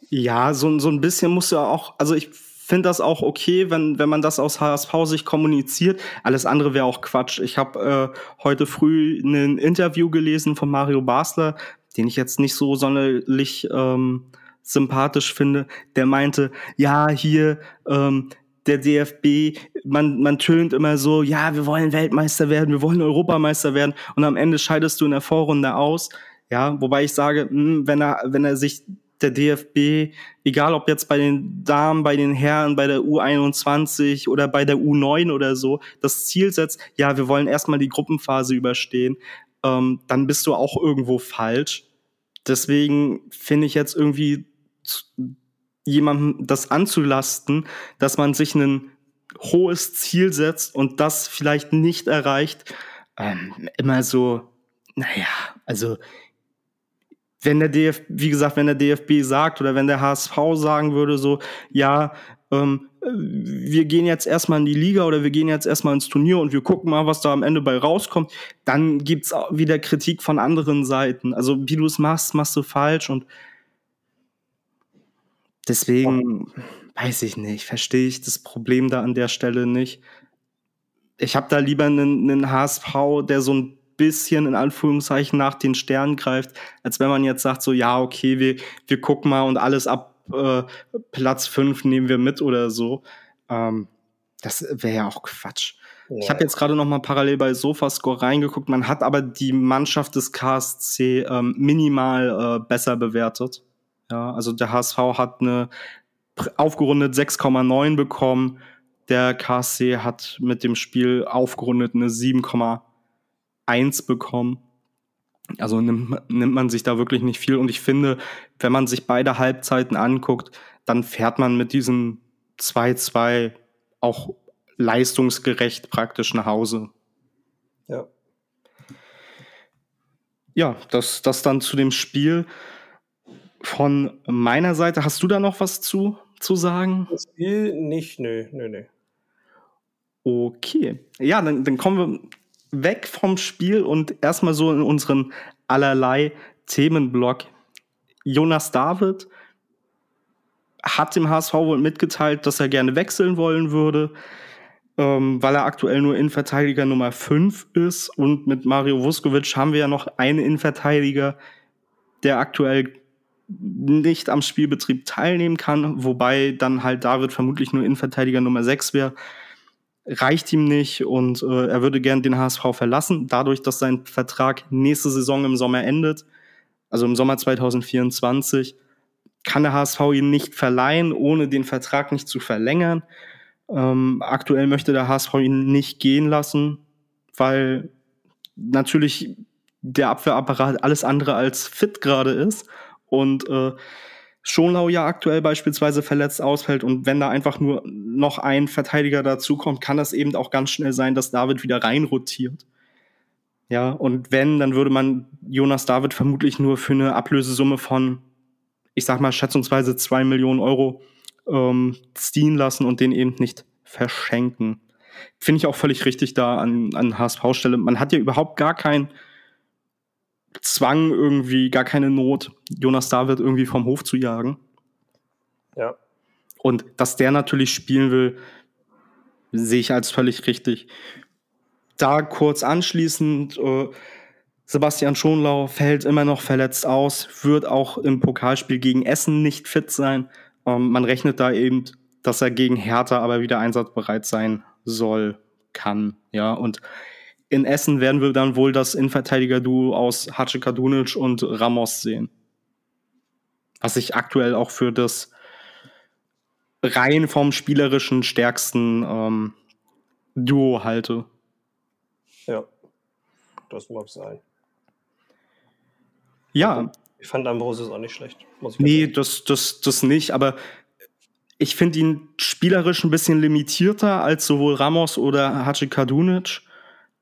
Ja, so, so ein bisschen musst du auch, also ich finde das auch okay, wenn, wenn man das aus HSV sich kommuniziert. Alles andere wäre auch Quatsch. Ich habe äh, heute früh ein Interview gelesen von Mario Basler, den ich jetzt nicht so sonderlich ähm, sympathisch finde. Der meinte, ja, hier, ähm, der DFB, man, man tönt immer so, ja, wir wollen Weltmeister werden, wir wollen Europameister werden und am Ende scheidest du in der Vorrunde aus. Ja, wobei ich sage, mh, hm, wenn er, wenn er sich der DFB, egal ob jetzt bei den Damen, bei den Herren, bei der U21 oder bei der U9 oder so, das Ziel setzt, ja, wir wollen erstmal die Gruppenphase überstehen, ähm, dann bist du auch irgendwo falsch. Deswegen finde ich jetzt irgendwie jemandem das anzulasten, dass man sich ein hohes Ziel setzt und das vielleicht nicht erreicht, ähm, immer so, naja, also wenn der DFB, wie gesagt, wenn der DFB sagt oder wenn der HSV sagen würde, so, ja, ähm, wir gehen jetzt erstmal in die Liga oder wir gehen jetzt erstmal ins Turnier und wir gucken mal, was da am Ende bei rauskommt, dann gibt's auch wieder Kritik von anderen Seiten. Also wie du es machst, machst du falsch und deswegen weiß ich nicht, verstehe ich das Problem da an der Stelle nicht. Ich habe da lieber einen, einen HSV, der so ein bisschen in Anführungszeichen nach den Sternen greift, als wenn man jetzt sagt, so ja, okay, wir, wir gucken mal und alles ab äh, Platz fünf nehmen wir mit oder so. Ähm, das wäre ja auch Quatsch. Ja. Ich habe jetzt gerade noch mal parallel bei Sofascore reingeguckt. Man hat aber die Mannschaft des KSC ähm, minimal äh, besser bewertet. Ja, also der HSV hat eine aufgerundet 6,9 bekommen. Der KSC hat mit dem Spiel aufgerundet eine 7,8 1 bekommen. Also nimmt, nimmt man sich da wirklich nicht viel. Und ich finde, wenn man sich beide Halbzeiten anguckt, dann fährt man mit diesem 2-2 auch leistungsgerecht praktisch nach Hause. Ja. Ja, das, das dann zu dem Spiel. Von meiner Seite, hast du da noch was zu, zu sagen? Das Spiel nicht, nö, nö, nö. Okay. Ja, dann, dann kommen wir weg vom Spiel und erstmal so in unseren allerlei Themenblock. Jonas David hat dem HSV wohl mitgeteilt, dass er gerne wechseln wollen würde, ähm, weil er aktuell nur Innenverteidiger Nummer 5 ist. Und mit Mario Vuskovic haben wir ja noch einen Innenverteidiger, der aktuell nicht am Spielbetrieb teilnehmen kann, wobei dann halt David vermutlich nur Innenverteidiger Nummer 6 wäre reicht ihm nicht und äh, er würde gern den HSV verlassen. Dadurch, dass sein Vertrag nächste Saison im Sommer endet, also im Sommer 2024, kann der HSV ihn nicht verleihen, ohne den Vertrag nicht zu verlängern. Ähm, aktuell möchte der HSV ihn nicht gehen lassen, weil natürlich der Abwehrapparat alles andere als fit gerade ist und äh, Schonlau ja aktuell beispielsweise verletzt ausfällt und wenn da einfach nur noch ein Verteidiger dazukommt, kann das eben auch ganz schnell sein, dass David wieder reinrotiert. Ja, und wenn, dann würde man Jonas David vermutlich nur für eine Ablösesumme von, ich sag mal, schätzungsweise zwei Millionen Euro ähm, ziehen lassen und den eben nicht verschenken. Finde ich auch völlig richtig da an, an HSV-Stelle. Man hat ja überhaupt gar keinen Zwang irgendwie, gar keine Not, Jonas David irgendwie vom Hof zu jagen. Ja. Und dass der natürlich spielen will, sehe ich als völlig richtig. Da kurz anschließend, äh, Sebastian Schonlau fällt immer noch verletzt aus, wird auch im Pokalspiel gegen Essen nicht fit sein. Ähm, man rechnet da eben, dass er gegen Hertha aber wieder einsatzbereit sein soll, kann. Ja, und in Essen werden wir dann wohl das Innenverteidiger-Duo aus Hace Kadunic und Ramos sehen. Was ich aktuell auch für das rein vom spielerischen stärksten ähm, Duo halte. Ja, das mag sein. Ja. Ich fand Ambrosius auch nicht schlecht. nee, das, das, das nicht, aber ich finde ihn spielerisch ein bisschen limitierter als sowohl Ramos oder Hachi Kadunic.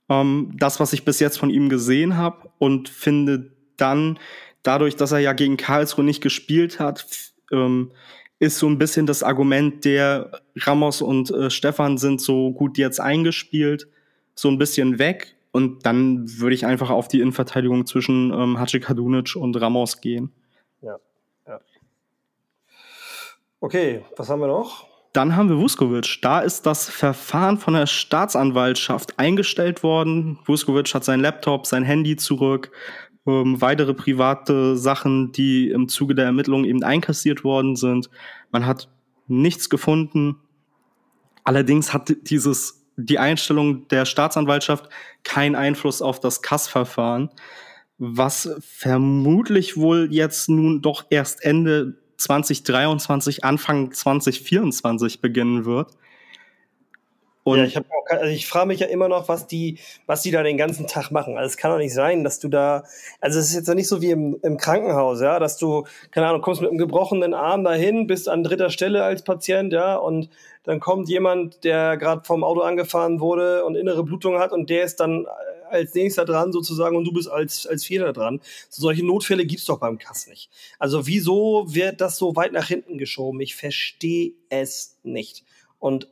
Ähm, das, was ich bis jetzt von ihm gesehen habe und finde dann, dadurch, dass er ja gegen Karlsruhe nicht gespielt hat, ähm, ist so ein bisschen das Argument der Ramos und äh, Stefan sind so gut jetzt eingespielt, so ein bisschen weg. Und dann würde ich einfach auf die Innenverteidigung zwischen ähm, Haci Kadunic und Ramos gehen. Ja, ja. Okay, was haben wir noch? Dann haben wir Vuskovic. Da ist das Verfahren von der Staatsanwaltschaft eingestellt worden. Vuskovic hat sein Laptop, sein Handy zurück, ähm, weitere private Sachen, die im Zuge der Ermittlungen eben einkassiert worden sind. Man hat nichts gefunden. Allerdings hat dieses die Einstellung der Staatsanwaltschaft keinen Einfluss auf das Kassverfahren, was vermutlich wohl jetzt nun doch erst Ende 2023, Anfang 2024 beginnen wird. Und ja, ich, also ich frage mich ja immer noch, was die, was die da den ganzen Tag machen. Also es kann doch nicht sein, dass du da, also es ist jetzt ja nicht so wie im, im Krankenhaus, ja, dass du, keine Ahnung, kommst mit einem gebrochenen Arm dahin, bist an dritter Stelle als Patient, ja, und dann kommt jemand, der gerade vom Auto angefahren wurde und innere Blutung hat und der ist dann als nächster dran sozusagen und du bist als, als Vierter dran. So, solche Notfälle gibt's doch beim Kass nicht. Also wieso wird das so weit nach hinten geschoben? Ich verstehe es nicht. Und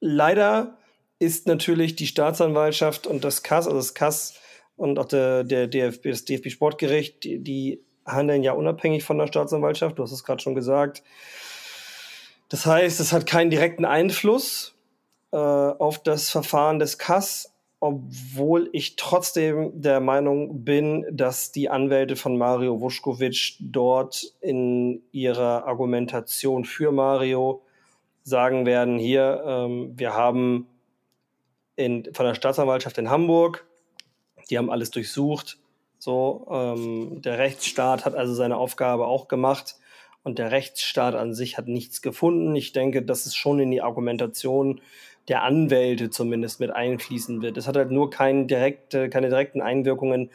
leider ist natürlich die Staatsanwaltschaft und das Kass, also das Kass und auch der, der DFB, das DFB Sportgericht, die, die handeln ja unabhängig von der Staatsanwaltschaft. Du hast es gerade schon gesagt. Das heißt, es hat keinen direkten Einfluss äh, auf das Verfahren des Kass, obwohl ich trotzdem der Meinung bin, dass die Anwälte von Mario Vuskovic dort in ihrer Argumentation für Mario sagen werden, hier, ähm, wir haben in, von der Staatsanwaltschaft in Hamburg, die haben alles durchsucht. So, ähm, der Rechtsstaat hat also seine Aufgabe auch gemacht und der Rechtsstaat an sich hat nichts gefunden. Ich denke, dass es schon in die Argumentation der Anwälte zumindest mit einfließen wird. Es hat halt nur keine, direkte, keine direkten Einwirkungen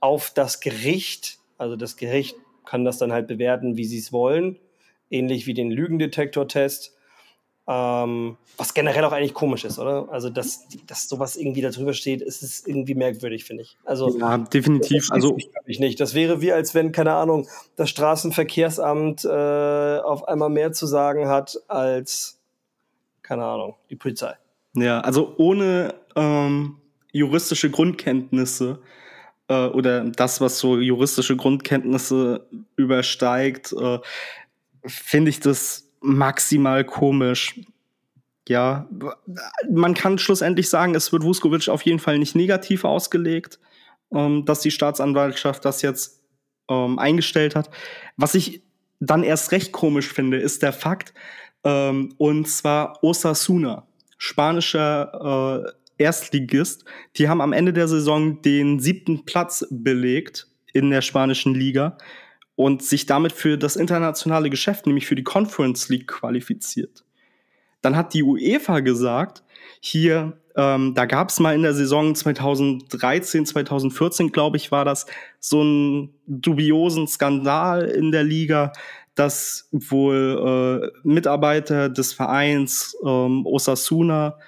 auf das Gericht. Also das Gericht kann das dann halt bewerten, wie sie es wollen. Ähnlich wie den Lügendetektor-Test. Ähm, was generell auch eigentlich komisch ist, oder? Also, dass, dass sowas irgendwie da drüber steht, ist es irgendwie merkwürdig, finde ich. Also, ja, definitiv. Das also, ich nicht. Das wäre wie, als wenn, keine Ahnung, das Straßenverkehrsamt äh, auf einmal mehr zu sagen hat als, keine Ahnung, die Polizei. Ja, also ohne ähm, juristische Grundkenntnisse äh, oder das, was so juristische Grundkenntnisse übersteigt, äh, finde ich das maximal komisch. Ja, man kann schlussendlich sagen, es wird Vuskovic auf jeden Fall nicht negativ ausgelegt, ähm, dass die Staatsanwaltschaft das jetzt ähm, eingestellt hat. Was ich dann erst recht komisch finde, ist der Fakt, ähm, und zwar Osasuna, spanischer äh, Erstligist, die haben am Ende der Saison den siebten Platz belegt in der spanischen Liga und sich damit für das internationale Geschäft, nämlich für die Conference League, qualifiziert. Dann hat die UEFA gesagt, hier, ähm, da gab es mal in der Saison 2013, 2014, glaube ich, war das so einen dubiosen Skandal in der Liga, dass wohl äh, Mitarbeiter des Vereins ähm, Osasuna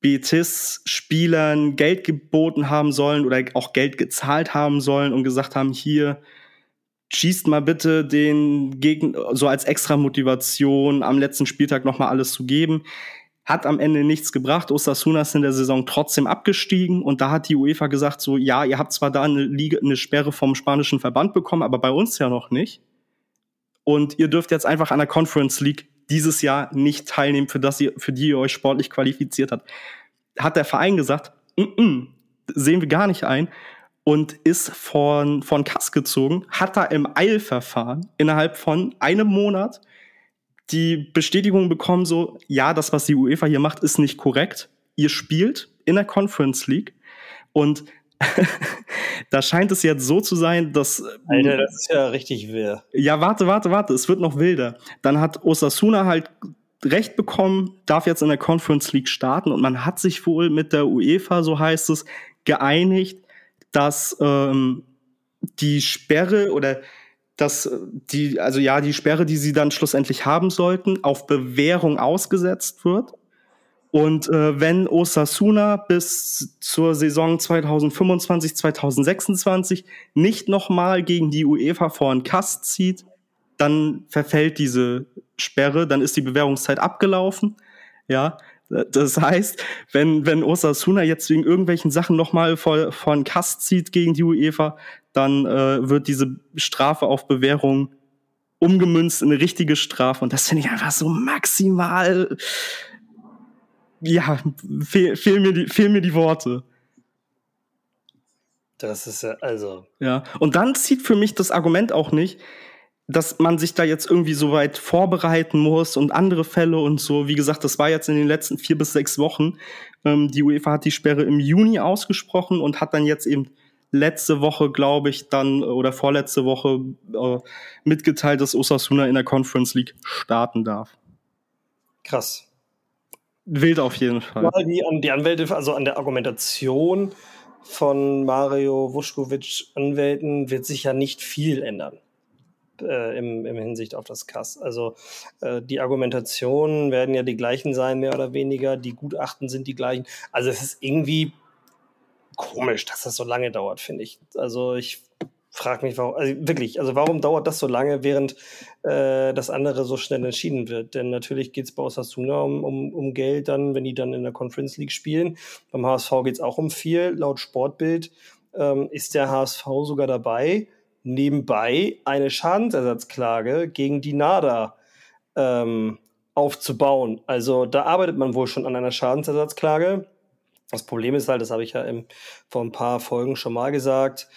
Betis-Spielern Geld geboten haben sollen oder auch Geld gezahlt haben sollen und gesagt haben, hier, schießt mal bitte den Gegner so als extra Motivation am letzten Spieltag nochmal alles zu geben. Hat am Ende nichts gebracht. Osasuna ist in der Saison trotzdem abgestiegen und da hat die UEFA gesagt so, ja, ihr habt zwar da eine Liga, eine Sperre vom spanischen Verband bekommen, aber bei uns ja noch nicht. Und ihr dürft jetzt einfach an der Conference League dieses Jahr nicht teilnehmen, für, das ihr, für die ihr euch sportlich qualifiziert habt. Hat der Verein gesagt, mm -mm, sehen wir gar nicht ein und ist von, von Kass gezogen, hat da im Eilverfahren innerhalb von einem Monat die Bestätigung bekommen, so, ja, das, was die UEFA hier macht, ist nicht korrekt. Ihr spielt in der Conference League und da scheint es jetzt so zu sein, dass. Alter, das ist ja richtig wild. Ja, warte, warte, warte, es wird noch wilder. Dann hat Osasuna halt Recht bekommen, darf jetzt in der Conference League starten und man hat sich wohl mit der UEFA, so heißt es, geeinigt, dass ähm, die Sperre oder dass die, also ja, die Sperre, die sie dann schlussendlich haben sollten, auf Bewährung ausgesetzt wird. Und äh, wenn Osasuna bis zur Saison 2025, 2026 nicht nochmal gegen die UEFA vor einen Kast zieht, dann verfällt diese Sperre, dann ist die Bewährungszeit abgelaufen. Ja, das heißt, wenn, wenn Osasuna jetzt wegen irgendwelchen Sachen nochmal vor, vor einen Kast zieht gegen die UEFA, dann äh, wird diese Strafe auf Bewährung umgemünzt in eine richtige Strafe. Und das finde ich einfach so maximal ja, fehl, fehlen, mir die, fehlen mir die Worte. Das ist ja, also. Ja, und dann zieht für mich das Argument auch nicht, dass man sich da jetzt irgendwie so weit vorbereiten muss und andere Fälle und so. Wie gesagt, das war jetzt in den letzten vier bis sechs Wochen. Ähm, die UEFA hat die Sperre im Juni ausgesprochen und hat dann jetzt eben letzte Woche, glaube ich, dann oder vorletzte Woche äh, mitgeteilt, dass Osasuna in der Conference League starten darf. Krass. Wild auf jeden Fall. Die, die Anwälte, also an der Argumentation von Mario Vuskovic Anwälten wird sich ja nicht viel ändern. Äh, im, im Hinsicht auf das Kass. Also äh, die Argumentationen werden ja die gleichen sein, mehr oder weniger. Die Gutachten sind die gleichen. Also es ist irgendwie komisch, dass das so lange dauert, finde ich. Also ich frage mich, warum, also wirklich, also warum dauert das so lange, während äh, das andere so schnell entschieden wird? Denn natürlich geht es bei Osasuna um, um, um Geld dann, wenn die dann in der Conference League spielen. Beim HSV geht es auch um viel. Laut Sportbild ähm, ist der HSV sogar dabei, nebenbei eine Schadensersatzklage gegen die NADA ähm, aufzubauen. Also da arbeitet man wohl schon an einer Schadensersatzklage. Das Problem ist halt, das habe ich ja im, vor ein paar Folgen schon mal gesagt,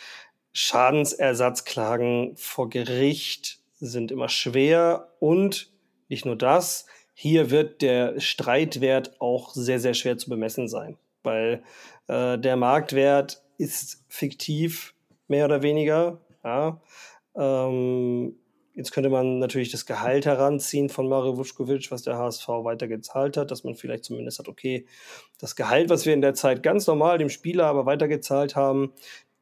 Schadensersatzklagen vor Gericht sind immer schwer und nicht nur das, hier wird der Streitwert auch sehr, sehr schwer zu bemessen sein, weil äh, der Marktwert ist fiktiv, mehr oder weniger. Ja. Ähm, jetzt könnte man natürlich das Gehalt heranziehen von Mario Vuskovic, was der HSV weiter gezahlt hat, dass man vielleicht zumindest hat, okay, das Gehalt, was wir in der Zeit ganz normal dem Spieler aber weitergezahlt haben,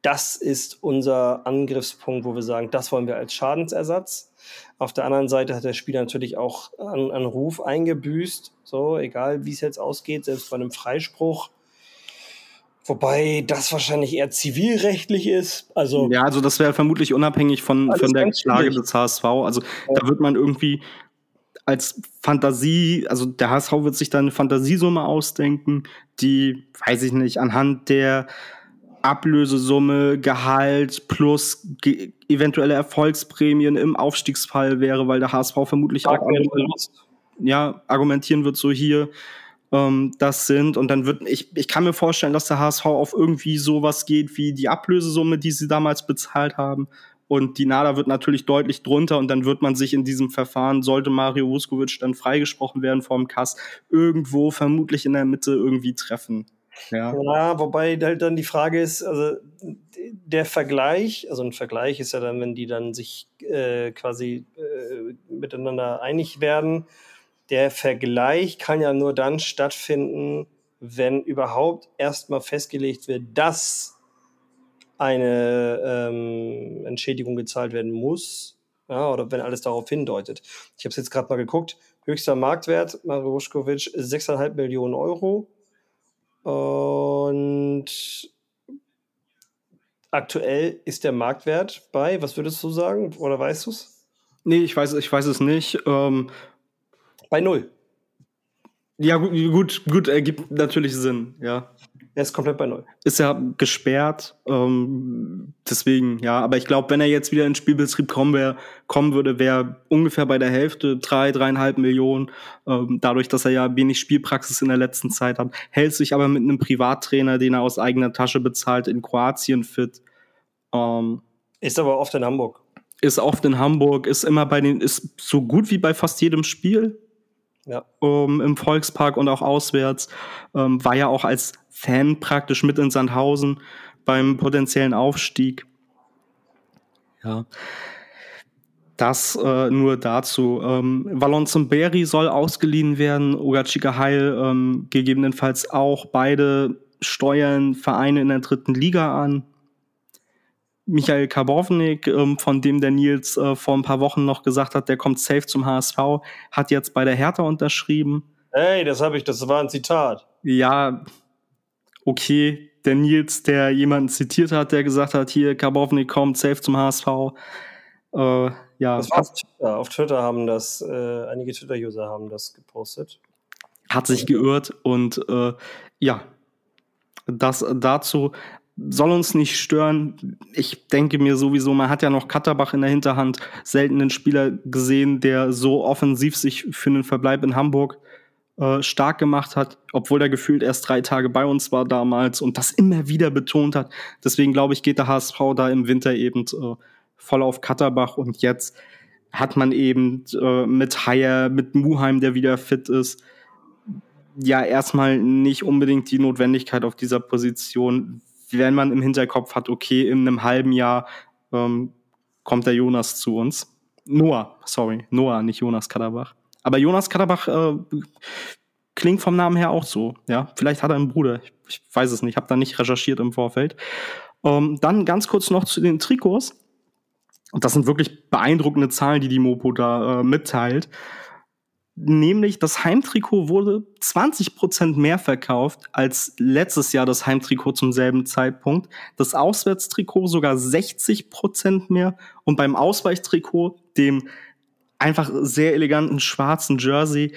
das ist unser Angriffspunkt, wo wir sagen, das wollen wir als Schadensersatz. Auf der anderen Seite hat der Spieler natürlich auch einen, einen Ruf eingebüßt, so egal wie es jetzt ausgeht, selbst bei einem Freispruch. Wobei das wahrscheinlich eher zivilrechtlich ist. Also ja, also das wäre vermutlich unabhängig von, von der Klage des HSV. Also ja. da wird man irgendwie als Fantasie, also der HSV wird sich da eine Fantasiesumme ausdenken, die, weiß ich nicht, anhand der Ablösesumme, Gehalt plus ge eventuelle Erfolgsprämien im Aufstiegsfall wäre, weil der HSV vermutlich auch ja, argumentieren wird, so hier, ähm, das sind. Und dann wird, ich, ich kann mir vorstellen, dass der HSV auf irgendwie sowas geht wie die Ablösesumme, die sie damals bezahlt haben. Und die NADA wird natürlich deutlich drunter und dann wird man sich in diesem Verfahren, sollte Mario Vuskovic dann freigesprochen werden vom Kass, irgendwo vermutlich in der Mitte irgendwie treffen. Ja. ja, wobei halt dann die Frage ist, also der Vergleich, also ein Vergleich ist ja dann, wenn die dann sich äh, quasi äh, miteinander einig werden. Der Vergleich kann ja nur dann stattfinden, wenn überhaupt erstmal festgelegt wird, dass eine ähm, Entschädigung gezahlt werden muss, ja, oder wenn alles darauf hindeutet. Ich habe es jetzt gerade mal geguckt. Höchster Marktwert, Mario Vuskovic, 6,5 Millionen Euro Und aktuell ist der Marktwert bei, was würdest du sagen? Oder weißt du es? Nee, ich weiß, ich weiß es nicht. Ähm, bei null. Ja, gut, gut, gut, ergibt natürlich Sinn, ja. Er ist komplett bei null. Ist ja gesperrt, ähm, deswegen, ja. Aber ich glaube, wenn er jetzt wieder in Spielbetrieb kommen, wär, kommen würde, wäre ungefähr bei der Hälfte, drei, dreieinhalb Millionen. Ähm, dadurch, dass er ja wenig Spielpraxis in der letzten Zeit hat, hält sich aber mit einem Privattrainer, den er aus eigener Tasche bezahlt, in Kroatien fit. Ähm, ist aber oft in Hamburg. Ist oft in Hamburg, ist immer bei den, ist so gut wie bei fast jedem Spiel ja. Um, im Volkspark und auch auswärts. Ähm, war ja auch als Fan praktisch mit in Sandhausen beim potenziellen Aufstieg. Ja. Das äh, nur dazu. Ähm, Valon Berry soll ausgeliehen werden, Ogachika Heil ähm, gegebenenfalls auch. Beide steuern Vereine in der dritten Liga an. Michael Karbovnik, ähm, von dem der Nils äh, vor ein paar Wochen noch gesagt hat, der kommt safe zum HSV, hat jetzt bei der Hertha unterschrieben. Hey, das habe ich, das war ein Zitat. Ja, okay. Der Nils, der jemanden zitiert hat, der gesagt hat, hier, Karbovnik kommt safe zum HSV. Äh, ja. Das war auf Twitter. Auf Twitter haben das, äh, einige Twitter-User haben das gepostet. Hat sich geirrt und äh, ja, das dazu soll uns nicht stören. Ich denke mir sowieso, man hat ja noch Katterbach in der Hinterhand, selten einen Spieler gesehen, der so offensiv sich für einen Verbleib in Hamburg äh, stark gemacht hat, obwohl er gefühlt erst drei Tage bei uns war damals und das immer wieder betont hat. Deswegen glaube ich, geht der HSV da im Winter eben äh, voll auf Katterbach und jetzt hat man eben äh, mit Haier, mit Muheim, der wieder fit ist, ja erstmal nicht unbedingt die Notwendigkeit auf dieser Position wenn man im Hinterkopf hat, okay, in einem halben Jahr ähm, kommt der Jonas zu uns. Noah, sorry, Noah, nicht Jonas Kaderbach. Aber Jonas Kaderbach äh, klingt vom Namen her auch so. Ja, vielleicht hat er einen Bruder. Ich, ich weiß es nicht. Ich habe da nicht recherchiert im Vorfeld. Ähm, dann ganz kurz noch zu den Trikots. Und das sind wirklich beeindruckende Zahlen, die die Mopo da äh, mitteilt nämlich das Heimtrikot wurde 20% mehr verkauft als letztes Jahr das Heimtrikot zum selben Zeitpunkt. Das Auswärtstrikot sogar 60% mehr und beim Ausweichtrikot, dem einfach sehr eleganten schwarzen Jersey,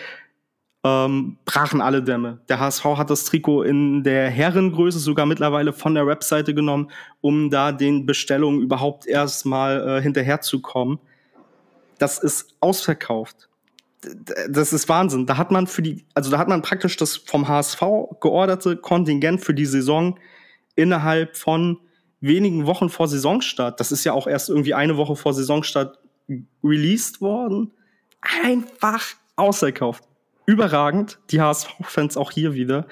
ähm, brachen alle Dämme. Der HSV hat das Trikot in der Herrengröße sogar mittlerweile von der Webseite genommen, um da den Bestellungen überhaupt erstmal äh, hinterherzukommen. Das ist ausverkauft das ist Wahnsinn. Da hat man für die, also da hat man praktisch das vom HSV georderte Kontingent für die Saison innerhalb von wenigen Wochen vor Saisonstart. Das ist ja auch erst irgendwie eine Woche vor Saisonstart released worden. Einfach ausverkauft. Überragend. Die HSV-Fans auch hier wieder.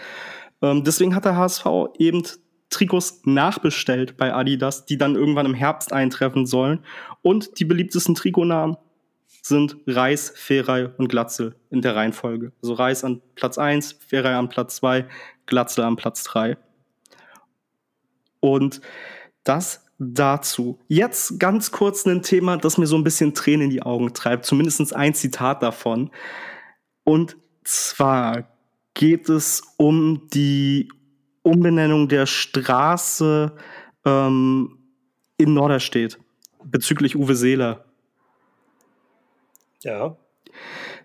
Ähm, deswegen hat der HSV eben Trikots nachbestellt bei Adidas, die dann irgendwann im Herbst eintreffen sollen. Und die beliebtesten Trikotnamen sind Reis, Ferrei und Glatzel in der Reihenfolge. Also Reis an Platz 1, Ferrei an Platz 2, Glatzel an Platz 3. Und das dazu. Jetzt ganz kurz ein Thema, das mir so ein bisschen Tränen in die Augen treibt. Zumindest ein Zitat davon. Und zwar geht es um die Umbenennung der Straße ähm, in Norderstedt bezüglich Uwe Seeler. Ja.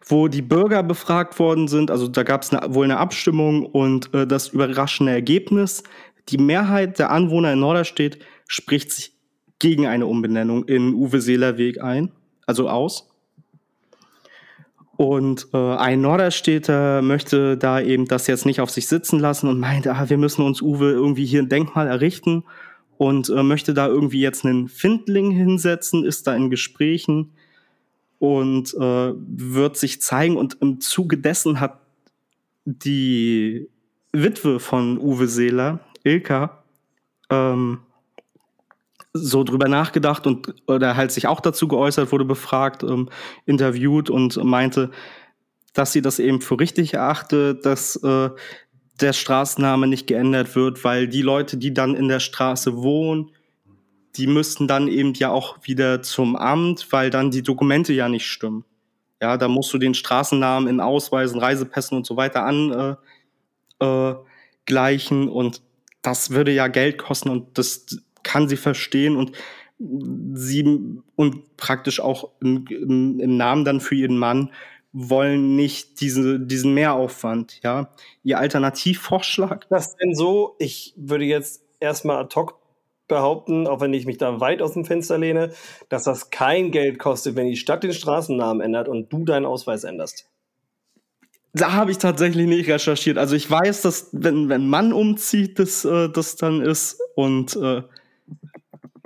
Wo die Bürger befragt worden sind, also da gab es wohl eine Abstimmung und äh, das überraschende Ergebnis, die Mehrheit der Anwohner in Norderstedt spricht sich gegen eine Umbenennung in Uwe Seeler Weg ein, also aus. Und äh, ein Norderstädter möchte da eben das jetzt nicht auf sich sitzen lassen und meint, ah, wir müssen uns Uwe irgendwie hier ein Denkmal errichten und äh, möchte da irgendwie jetzt einen Findling hinsetzen, ist da in Gesprächen und äh, wird sich zeigen. Und im Zuge dessen hat die Witwe von Uwe Seeler, Ilka, ähm, so drüber nachgedacht und oder halt sich auch dazu geäußert, wurde befragt, ähm, interviewt und meinte, dass sie das eben für richtig erachtet, dass äh, der Straßenname nicht geändert wird, weil die Leute, die dann in der Straße wohnen, die müssten dann eben ja auch wieder zum Amt, weil dann die Dokumente ja nicht stimmen. Ja, da musst du den Straßennamen in Ausweisen, Reisepässen und so weiter an äh, äh, und das würde ja Geld kosten und das kann sie verstehen und sie und praktisch auch im, im, im Namen dann für ihren Mann wollen nicht diese, diesen Mehraufwand, ja. Ihr Alternativvorschlag? Das denn so, ich würde jetzt erstmal ad hoc behaupten, auch wenn ich mich da weit aus dem Fenster lehne, dass das kein Geld kostet, wenn die Stadt den Straßennamen ändert und du deinen Ausweis änderst. Da habe ich tatsächlich nicht recherchiert. Also ich weiß, dass wenn wenn Mann umzieht, das äh, das dann ist und äh,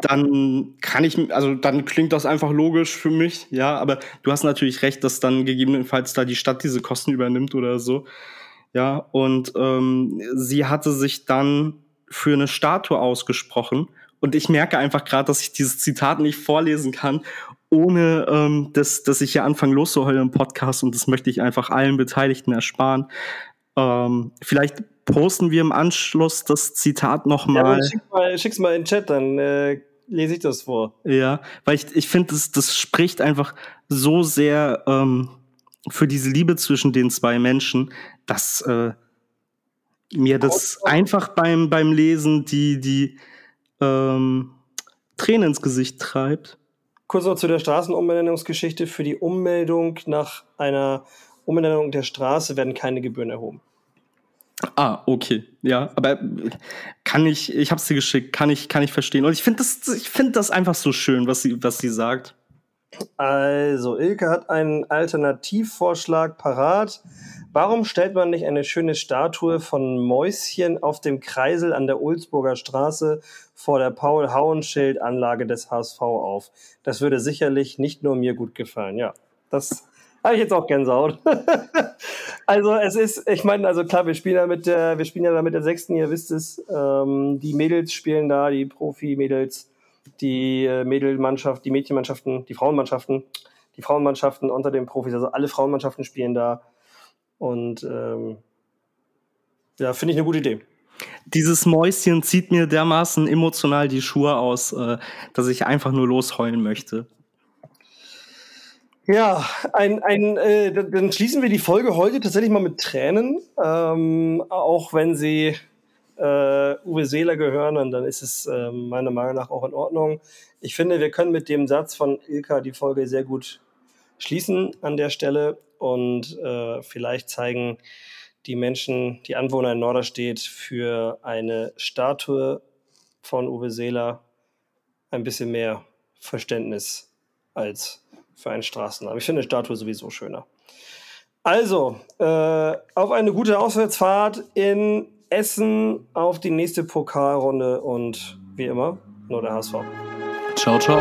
dann kann ich, also dann klingt das einfach logisch für mich, ja, aber du hast natürlich recht, dass dann gegebenenfalls da die Stadt diese Kosten übernimmt oder so. Ja, und ähm, sie hatte sich dann für eine Statue ausgesprochen. Und ich merke einfach gerade, dass ich dieses Zitat nicht vorlesen kann, ohne ähm, dass, dass ich hier anfange loszuheulen im Podcast. Und das möchte ich einfach allen Beteiligten ersparen. Ähm, vielleicht posten wir im Anschluss das Zitat nochmal. Ja, schick mal, schick's mal in den Chat, dann äh, lese ich das vor. Ja, weil ich, ich finde, das, das spricht einfach so sehr ähm, für diese Liebe zwischen den zwei Menschen, dass äh, mir das einfach beim, beim Lesen die, die ähm, Tränen ins Gesicht treibt. Kurz noch zu der Straßenumbenennungsgeschichte. Für die Ummeldung nach einer Umbenennung der Straße werden keine Gebühren erhoben. Ah, okay. Ja, aber kann ich, ich habe sie geschickt, kann ich, kann ich verstehen. Und ich finde das, ich finde das einfach so schön, was sie, was sie sagt. Also, Ilke hat einen Alternativvorschlag parat. Warum stellt man nicht eine schöne Statue von Mäuschen auf dem Kreisel an der Ulzburger Straße vor der Paul-Hauenschild-Anlage des HSV auf? Das würde sicherlich nicht nur mir gut gefallen. Ja, das habe ich jetzt auch Gänsehaut. also es ist, ich meine, also klar, wir spielen ja mit der, wir spielen ja da mit der sechsten, ihr wisst es. Ähm, die Mädels spielen da, die Profi-Mädels, die äh, Mädelmannschaft, die Mädchenmannschaften, die Frauenmannschaften, die Frauenmannschaften unter den Profis, also alle Frauenmannschaften spielen da. Und ähm, ja, finde ich eine gute Idee. Dieses Mäuschen zieht mir dermaßen emotional die Schuhe aus, äh, dass ich einfach nur losheulen möchte. Ja, ein, ein, äh, dann schließen wir die Folge heute tatsächlich mal mit Tränen. Ähm, auch wenn sie äh, Uwe Seeler gehören, und dann ist es äh, meiner Meinung nach auch in Ordnung. Ich finde, wir können mit dem Satz von Ilka die Folge sehr gut schließen an der Stelle und äh, vielleicht zeigen die Menschen, die Anwohner in Norderstedt für eine Statue von Uwe Seeler ein bisschen mehr Verständnis als für einen Straßennamen. Ich finde eine Statue sowieso schöner. Also, äh, auf eine gute Auswärtsfahrt in Essen, auf die nächste Pokalrunde und wie immer, nur der HSV. Ciao, ciao.